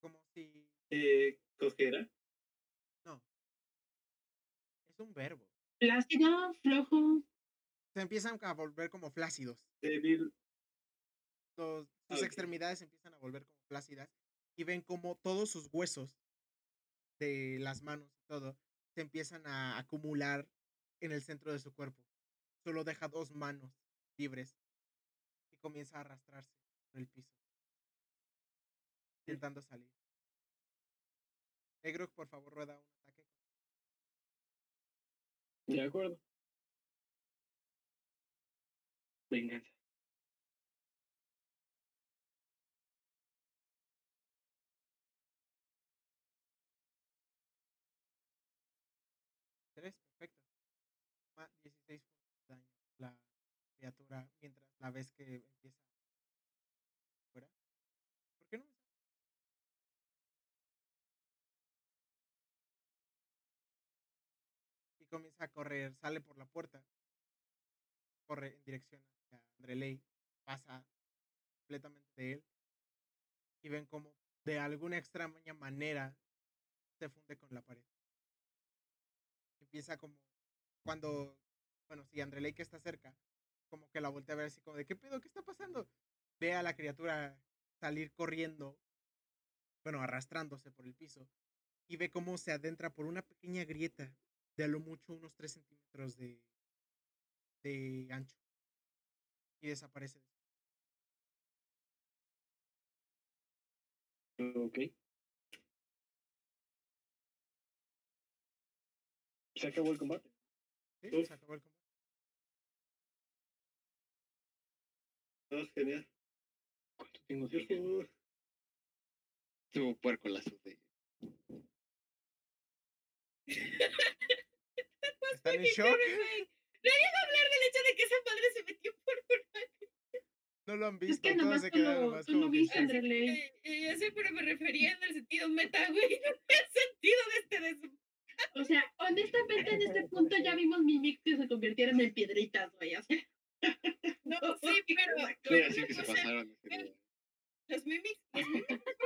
Como si. Eh, cojera. No. Es un verbo. Plácido, flojo. Se empiezan a volver como flácidos. Débil. Los- sus extremidades empiezan a volver como flácidas. Y ven como todos sus huesos de las manos y todo se empiezan a acumular en el centro de su cuerpo. Solo deja dos manos libres y comienza a arrastrarse por el piso, intentando salir. Egrog, por favor, rueda un ataque. De acuerdo. Venganza. Tres, perfecto. Toma 16 puntos de daño la criatura mientras la ves que empieza fuera. ¿Por qué no? Y comienza a correr, sale por la puerta, corre en dirección hacia Andreley, pasa completamente de él y ven como de alguna extraña manera se funde con la pared empieza como cuando, bueno, si Andreley que está cerca, como que la voltea a ver así como de, ¿qué pedo? ¿Qué está pasando? Ve a la criatura salir corriendo, bueno, arrastrándose por el piso, y ve cómo se adentra por una pequeña grieta de a lo mucho unos 3 centímetros de, de ancho. Y desaparece. Ok. Se acabó el combate. ¿Sí? Uf. Se acabó el combate. Oh, genial. ¿Cuánto tengo de? Yujú. Estuvo puerco la de. ¿Están en shock? Nadie va a hablar del hecho de que esa madre se metió. No lo han Es visto, que todos nomás se tú lo, nomás tú que viste. Andreley. Sé, pero me refería en el sentido meta, güey, no en el sentido de este des... O sea, honestamente en este punto ya vimos mimics que se convirtieron en piedritas, güey. O sea, No, sí, pero... Sí, pero que se pasaron. Los mimics, los mimics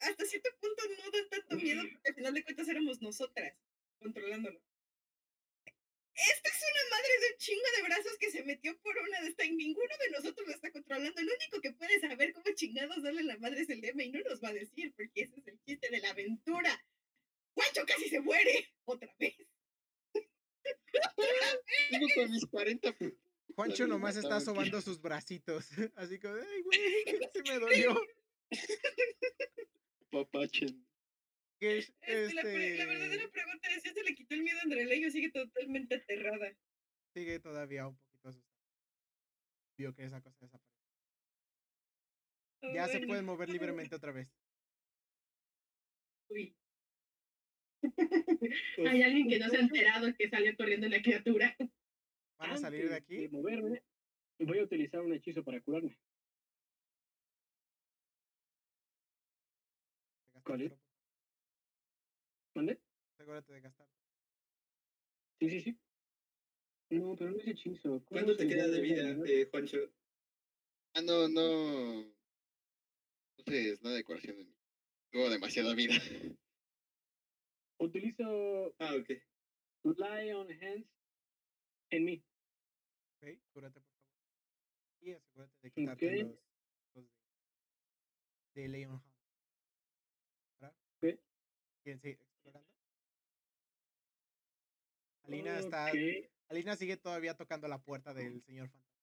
hasta cierto punto no dan tanto miedo porque al final de cuentas éramos nosotras controlándolo. Esta es una madre de un chingo de brazos que se metió por una de estas y ninguno de nosotros lo está controlando. El único que puede saber cómo chingados darle la madre es el Ema y no nos va a decir porque ese es el chiste de la aventura. ¡Guacho casi se muere! Otra vez. Tengo con mis 40. pu- Juancho nomás está sobando sus bracitos. Así como, ay, güey, se me dolió. Papachen. Que es, Este, la, la este, verdadera pregunta es si se le quitó el miedo a Andreley o sigue totalmente aterrada. sigue todavía un poquito asustado. Vio que esa cosa desapareció. Oh, Ya se pueden mover libremente otra vez. uy. Hay alguien que no se ha enterado que salió corriendo la criatura. Van a salir de aquí. moverme, voy a utilizar un hechizo para curarme. ¿Cuál es? ¿Mande? Asegúrate de gastar. Sí, sí, sí. No, pero no es hechizo. ¿Cómo ¿Cuánto te se queda de vida, eh, Juancho? Ah, no, no. No sé, nada de curación en mí. Tengo demasiada vida. Utilizo Ah, ok. Lion Hands en mí. Ok, cúrate por favor. Y asegúrate de quitarte Ok. los, los de, de Leon Hunt. ¿Verdad? Ok. ¿Quieren seguir Alina está. Alina sigue todavía tocando la puerta del señor fantasma.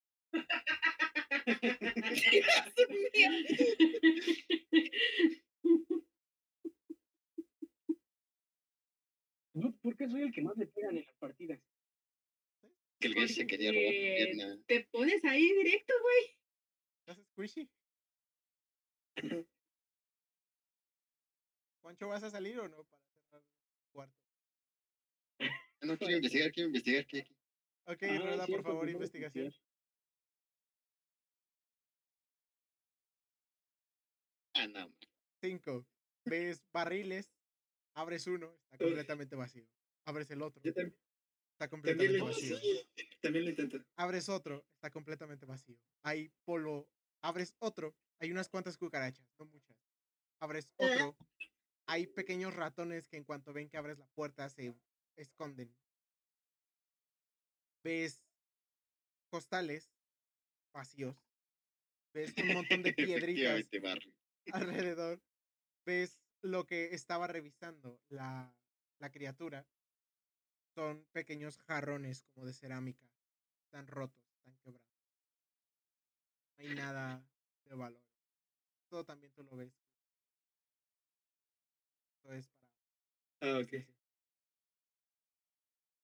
¿por qué soy el que más le pegan en las partidas? Que el Gesh se quería robar tu pierna. Te pones ahí directo, güey. ¿Estás squishy? Juancho, ¿vas a salir o no para cerrar el cuarto? No, quiero investigar, quiero investigar. ¿qué-? Ok, Ah, rueda por favor investigación. Ah, no. Cinco. Ves barriles, abres uno, está completamente vacío. Abres el otro, Yo está también, completamente lo, vacío. también lo intento. Abres otro, está completamente vacío. Hay polvo. Abres otro, hay unas cuantas cucarachas, no muchas. Abres otro, hay pequeños ratones que en cuanto ven que abres la puerta se esconden. Ves costales vacíos. Ves un montón de piedritas alrededor. Ves lo que estaba revisando la, la criatura. Son pequeños jarrones como de cerámica. Están rotos, están quebrados. No hay nada de valor. Todo también tú lo ves. Esto es para Ah, ok.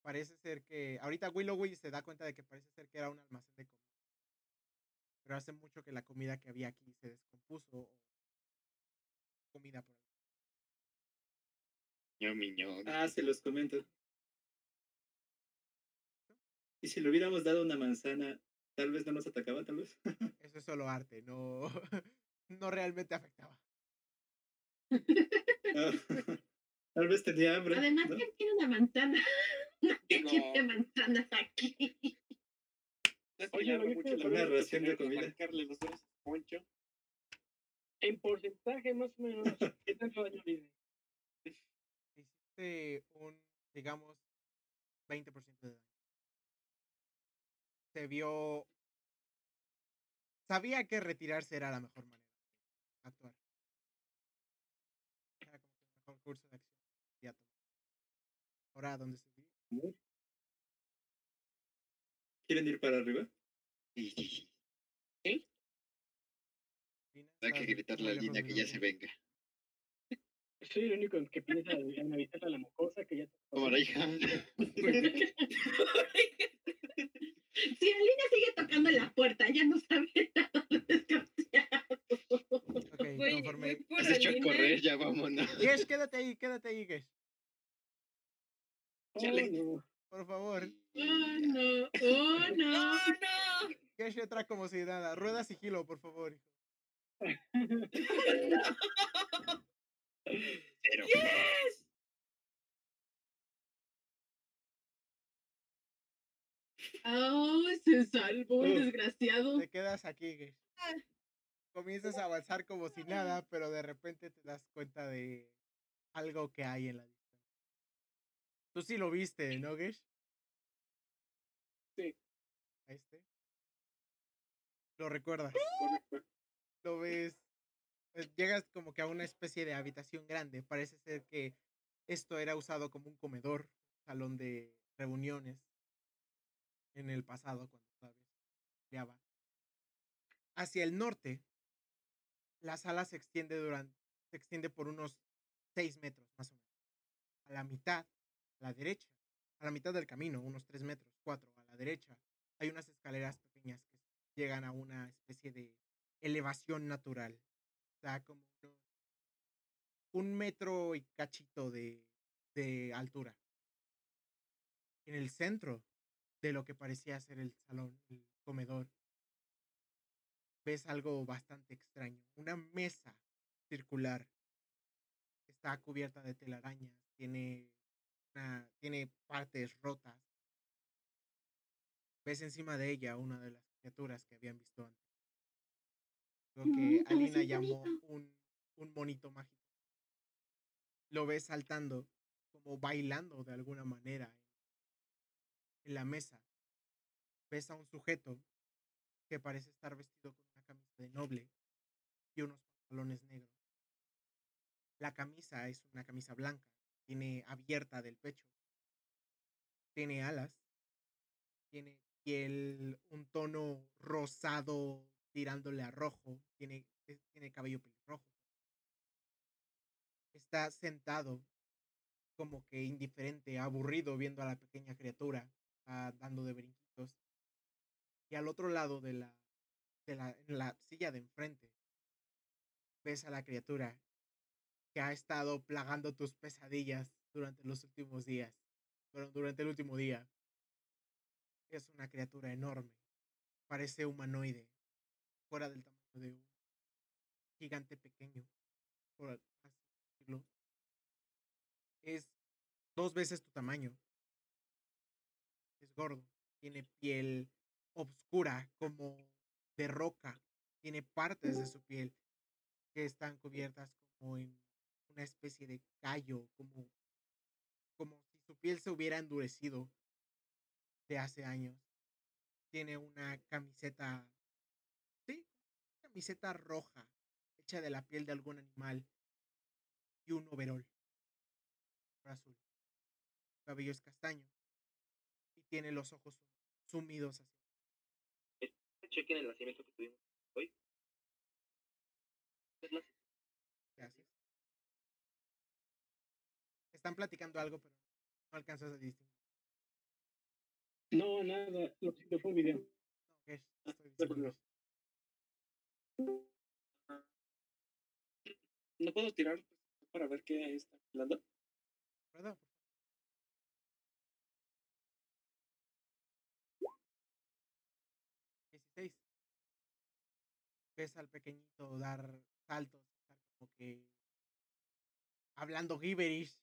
Parece ser que. Ahorita Willowy se da cuenta de que parece ser que era un almacén de comida. Pero hace mucho que la comida que había aquí se descompuso. O comida por ahí. Ah, se los comento. Y si le hubiéramos dado una manzana, tal vez no nos atacaba, tal vez. Eso es solo arte, no, no realmente afectaba. Ah, tal vez tenía hambre. Además, ¿no? ¿quién tiene una manzana? Nadie Digo- quiere manzanas aquí. Oye, mucho la Una ración de comida. los dedos a Poncho. En porcentaje, más o menos, ¿qué tanto daño le hice? Hiciste un, digamos, 20% de daño. Se vio. Sabía que retirarse era la mejor manera de actuar. Era como que el mejor curso de acción. Ahora, ¿dónde se ¿Quieren ir para arriba? Sí, sí, sí. Lina, Hay que gritarle a Lina del que ya se venga. Soy el único que piensa en avisar a la mocosa que ya te la hija. Si Alina sigue tocando la puerta, ya no sabe nada desgraciado. Ok, conforme. Has hecho correr, ya vámonos. Gesh, quédate ahí, quédate ahí, Oh, Chale. no. Por favor. Oh, no. Oh, no. ¡Oh, no! Gesh entra como si nada. Rueda sigilo, por favor. hijo. Pero, ¡Yes! Oh, se salvó el desgraciado. Te quedas aquí, Gesh. Comienzas a avanzar como si nada, pero de repente te das cuenta de algo que hay en la distancia. Tú sí lo viste, ¿no, Gesh? Sí. ¿A este? Lo recuerdas. Lo ves. pues, llegas como que a una especie de habitación grande. Parece ser que esto era usado como un comedor, salón de reuniones en el pasado, cuando todavía se. Hacia el norte, la sala se extiende durante, se extiende por unos 6 metros más o menos. A la mitad, a la derecha, a la mitad del camino, unos 3 metros, 4, a la derecha, hay unas escaleras pequeñas que llegan a una especie de elevación natural. O sea, como un metro y cachito de, de altura. En el centro de lo que parecía ser el salón, el comedor, ves algo bastante extraño. Una mesa circular. Está cubierta de telarañas. Tiene, una, tiene partes rotas. Ves encima de ella una de las criaturas que habían visto antes. Lo que Alina llamó un, un monito mágico. Lo ves saltando, como bailando de alguna manera en la mesa. Ves a un sujeto que parece estar vestido con una camisa de noble y unos pantalones negros. La camisa es una camisa blanca, tiene abierta del pecho, tiene alas Tiene piel, un tono rosado tirándole a rojo. Tiene, tiene cabello pelirrojo. Está sentado como que indiferente, aburrido viendo a la pequeña criatura ah, dando de brinquitos. Y al otro lado de la, de la silla de enfrente, ves a la criatura que ha estado plagando tus pesadillas durante los últimos días, bueno, durante el último día. Es una criatura enorme, parece humanoide, fuera del tamaño de un gigante pequeño, por decirlo. Es dos veces tu tamaño. Es gordo, tiene piel oscura como de roca, tiene partes de su piel que están cubiertas como en una especie de callo, como, como si su piel se hubiera endurecido de hace años. Tiene una camiseta, sí, una camiseta roja, hecha de la piel de algún animal, y un overol azul. Su cabello es castaño y tiene los ojos sumidos hacia Chequen el nacimiento que tuvimos hoy. Gracias. Están platicando algo, pero no alcanzas a distinguir. No, nada, lo siento, fue un video. Ah, estoy no puedo tirar para ver qué está hablando. ¿Verdad? Ves al pequeñito dar saltos, estar como que hablando gibberish.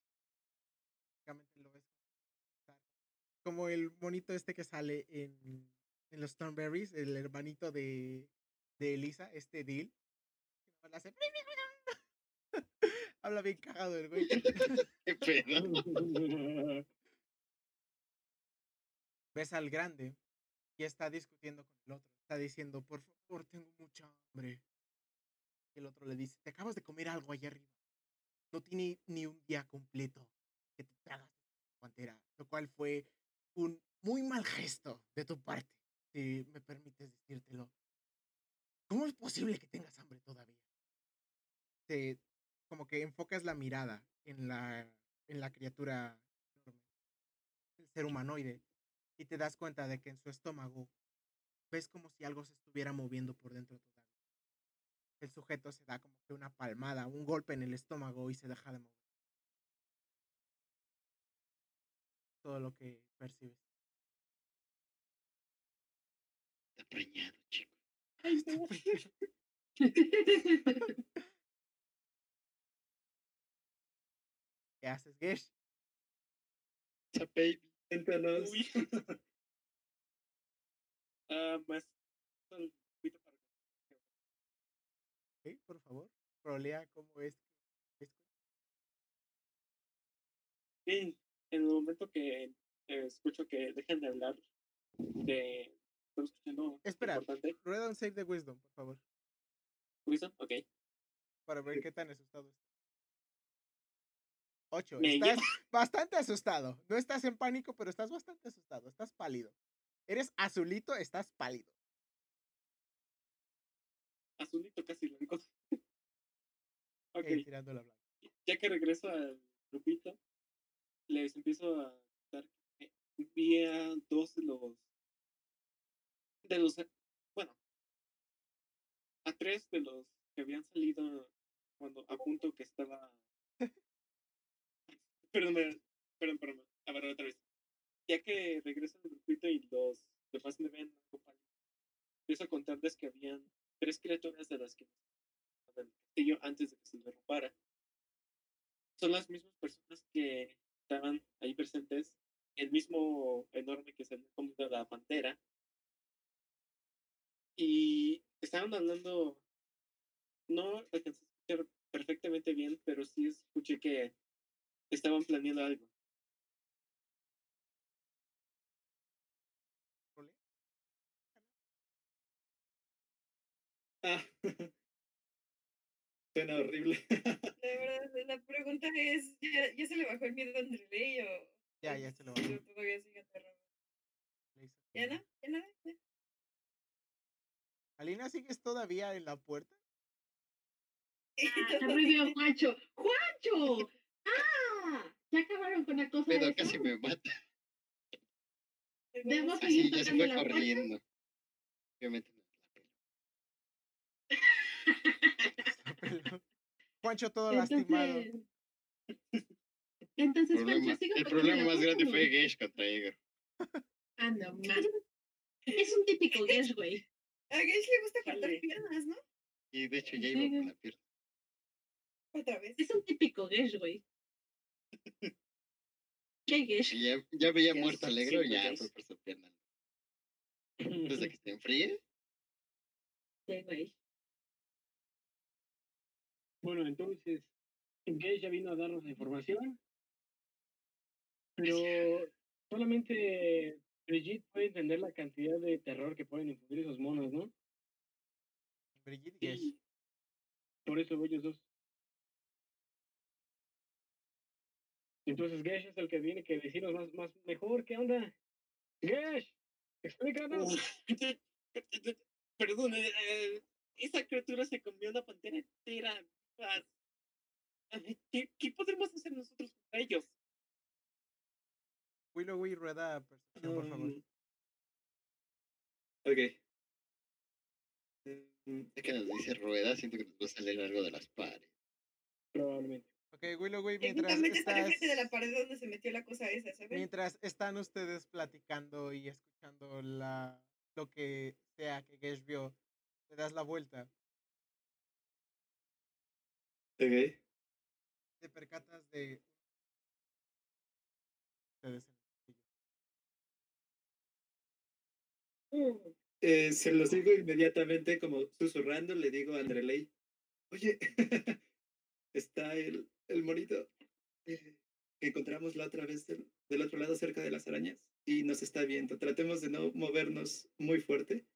Como el monito este que sale en, en los Thornberries, el hermanito de, de Elisa, este Deal. que hace Habla bien cagado el güey. Ves al grande y está discutiendo con el otro. Está diciendo, por favor, tengo mucha hambre. Y el otro le dice, te acabas de comer algo allá arriba. No tiene ni un día completo que te tragas tu pantera. Lo cual fue un muy mal gesto de tu parte, si me permites decírtelo. ¿Cómo es posible que tengas hambre todavía? Te, como que enfocas la mirada en la, en la criatura el ser humanoide, y te das cuenta de que en su estómago ves como si algo se estuviera moviendo por dentro todavía. El sujeto se da como una palmada, un golpe en el estómago y se deja de mover. Todo lo que percibes. Está preñado, chico. Está preñado. ¿Qué haces, Gesh? Esa baby. Cuéntanos. Uy. Ah. Por favor, rolea cómo es. que es- Bien, en el momento que eh, escucho que dejan de hablar de... ¿Estamos escuchando? Espera. Rueda un save de wisdom, por favor, ¿Wisdom? Ok. para ver qué tan asustado estás. Ocho. Me Estás bastante asustado. No estás en pánico, pero estás bastante asustado. Estás pálido. Eres azulito, estás pálido. Azulito casi blanco. ok. Eh, tirando la blanca. ya que regreso al grupito, les empiezo a contar que vi a dos de los de los bueno a tres de los que habían salido cuando a punto que estaba perdón perdón perdón a ver otra vez. Ya que regreso al grupito y los demás me ven empiezo a contarles que habían tres criaturas de las que del castillo antes de que se derrumbara. Son las mismas personas que estaban ahí presentes, el mismo enorme que se había comido la pantera. Y estaban hablando, no alcancé a escuchar perfectamente bien, pero sí escuché que estaban planeando algo. Ah. Suena horrible. La verdad, la pregunta es, ¿ya, ya se le bajó el miedo a Andreley o Ya, ya se lo o todavía sigue aterrado? ¿Ya no? ¿Ya nada? ¿Ya? Alina, ¿sigues todavía en la puerta? Ah, prohibido, Juancho. ¡Juancho! ¡Ah! Ya acabaron con la cosa Pero esa. casi me mata. Debemos Así seguir ya se fue la puerta. corriendo. Obviamente no la pelo. Juancho todo lastimado. Entonces, entonces El problema, ¿sigo el tocando problema la más grande fue Gesh contra Egor. Ah, no, más. Es un típico guess, güey. A Gage le gusta cortar piernas, ¿no? Y de hecho ya iba por la pierna. Otra vez. Es un típico guess, güey. ¿Qué guess? Y ya, ya veía Ya muerto y ya fue Gesh. por su pierna. Desde que se enfríe, Sí, güey. Bueno, entonces, Gage ya vino a darnos la información. Pero solamente Brigitte puede entender la cantidad de terror que pueden infundir esos monos, ¿no? Brigitte y. Y por eso ellos dos. Entonces Gesh es el que tiene que decirnos más, más mejor, ¿qué onda? Gesh, explícanos. Perdón, eh, eh, esa criatura se comió una pantera entera. ¿Qué, ¿Qué podemos hacer nosotros contra ellos? Willowy rueda percepción, por favor. Um, ok. Mm, es que nos dice rueda, siento que nos va a salir algo de las pares. Probablemente. Ok, Willowwy, mientras Técnicamente está estás, enfrente de la pared donde se metió la cosa esa, ¿sabes? mientras están ustedes platicando y escuchando la lo que sea que Gesh vio, te das la vuelta, Ok. te percatas de. Mm, Eh, se los digo inmediatamente, como susurrando, le digo a Andreley, oye, está el, el monito eh, que encontramos la otra vez del, del otro lado cerca de las arañas y nos está viendo. Tratemos de no movernos muy fuerte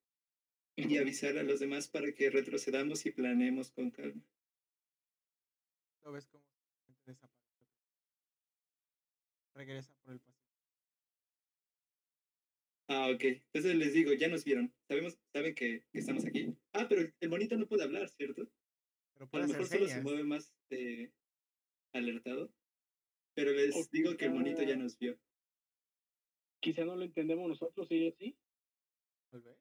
y avisar a los demás para que retrocedamos y planeemos con calma. Lo ves como simplemente desaparece. Regresa por el pasillo. Ah, ok. Entonces les digo, ya nos vieron. Sabemos, saben que, que estamos aquí. Ah, pero el, monito no puede hablar, ¿cierto? Pero A puede lo hacer mejor solo se mueve más eh, alertado. Pero les O digo que el monito ya nos vio. Quizá no lo entendemos nosotros, ¿sí? ¿sí? ¿Vuelve?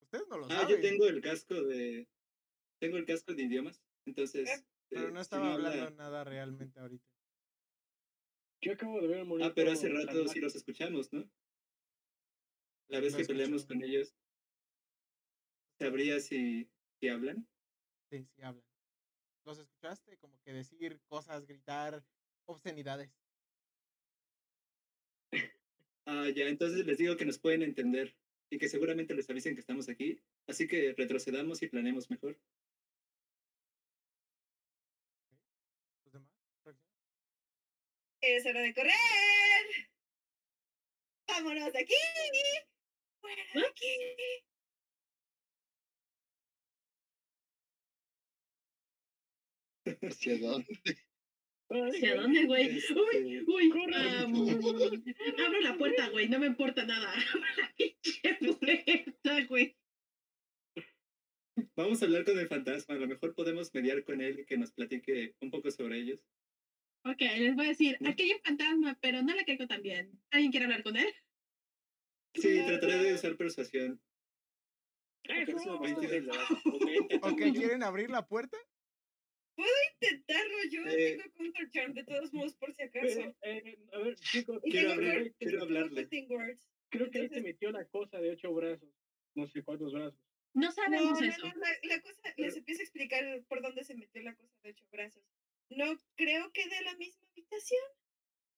Ustedes no lo Ah, saben. yo tengo el casco de. Tengo el casco de idiomas. Entonces. Pero no estaba habla- hablando nada realmente ahorita. Yo acabo de ver el monito. Ah, pero hace rato sí los escuchamos, ¿no? La vez que peleamos escucho. con ellos. ¿Sabría si, si hablan? Sí, sí hablan. ¿Los escuchaste? Como que decir cosas, gritar, obscenidades. Ah, ya, entonces les digo que nos pueden entender y que seguramente les avisen que estamos aquí. Así que retrocedamos y planeemos mejor. Es hora de correr. Vámonos de aquí. Fuera de aquí. ¿Hacia dónde? ¿Hacia dónde, güey? Este, Uy, uy. mm, abro la puerta, güey. No me importa nada. Abro la pinche puerta, güey. Vamos a hablar con el fantasma. A lo mejor podemos mediar con él y que nos platique un poco sobre ellos. Ok, les voy a decir, aquí hay un fantasma, pero no le caigo tan bien. ¿Alguien quiere hablar con él? Sí, trataré de usar persuasión. Ok, ¿quieren abrir la puerta? Intentarlo yo. Eh. Tengo Counter Charm de todos modos por si Eh, acaso. eh, a ver, chicos, quiero Cur- quiero hablarle. Creo que ahí se metió la cosa de ocho brazos. No sé cuántos brazos. No No, sabemos no, eso. no, la, la cosa, les empiezo a explicar por dónde se metió la cosa de ocho brazos. No creo que de la misma habitación.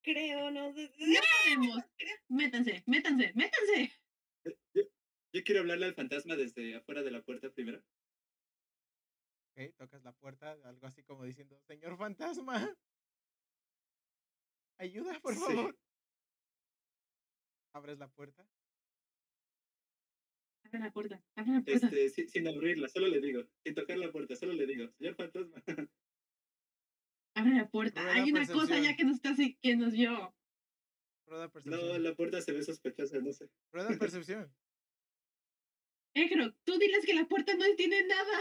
Creo, no. De, de- No sabemos. Métanse, métanse, métanse. Yo quiero hablarle al fantasma desde afuera de la puerta primero. Ok, tocas la puerta, algo así como diciendo, señor fantasma. Ayuda, por Sí. favor. Abres la puerta. Abre la puerta, abre la puerta. Este, si- sin abrirla, solo le digo. Sin tocar la puerta, solo le digo. Señor fantasma. Abre la puerta. Rueda Hay una cosa ya que nos está así- que nos vio. Rueda No, percepción. la puerta se ve sospechosa, no sé. Rueda percepción. Egro, tú diles que la puerta no tiene nada.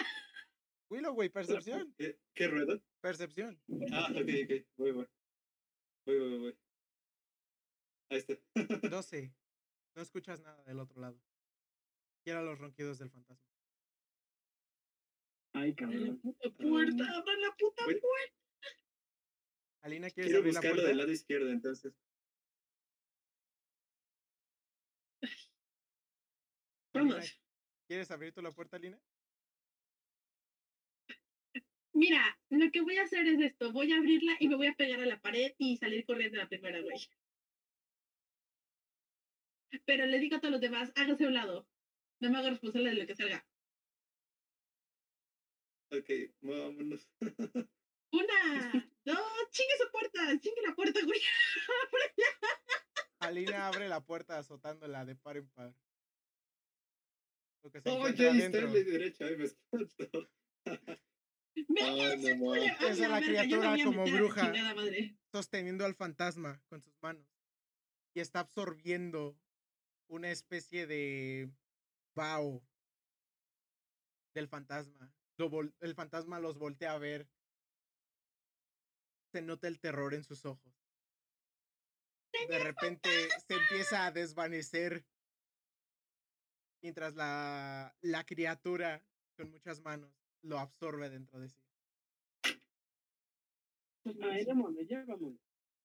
Willow, güey, percepción. ¿Qué, qué rueda? Percepción. Ah, ok, ok. Voy, voy. Voy, voy, voy. Ahí está. 12. No escuchas nada del otro lado. Quiera los ronquidos del fantasma. Ay, Abre la cabrón. puta puerta, abre la puta puerta. Alina, ¿quieres Quiero abrir la buscarlo puerta? del lado izquierdo, entonces. Alina, Vamos. ¿Quieres abrir tú la puerta, Alina? Mira, lo que voy a hacer es esto. Voy a abrirla y me voy a pegar a la pared y salir corriendo la primera, güey. Pero le digo a todos los demás, hágase a un lado. No me hago responsable de lo que salga. Ok, vámonos. Una, dos, chingue su puerta, chingue la puerta, güey. Alina abre la puerta azotándola de par en par. Lo que se Oh, encuentra ya ahí está adentro. en la derecha, ay, me espanto. No, Esa la la criatura como bruja. sosteniendo al fantasma con sus manos y está absorbiendo una especie de vaho del fantasma. El fantasma los voltea a ver. Se nota el terror en sus ojos. De repente se empieza a desvanecer mientras la, la criatura con muchas manos lo absorbe dentro de sí. Ay, vámonos, ya vámonos.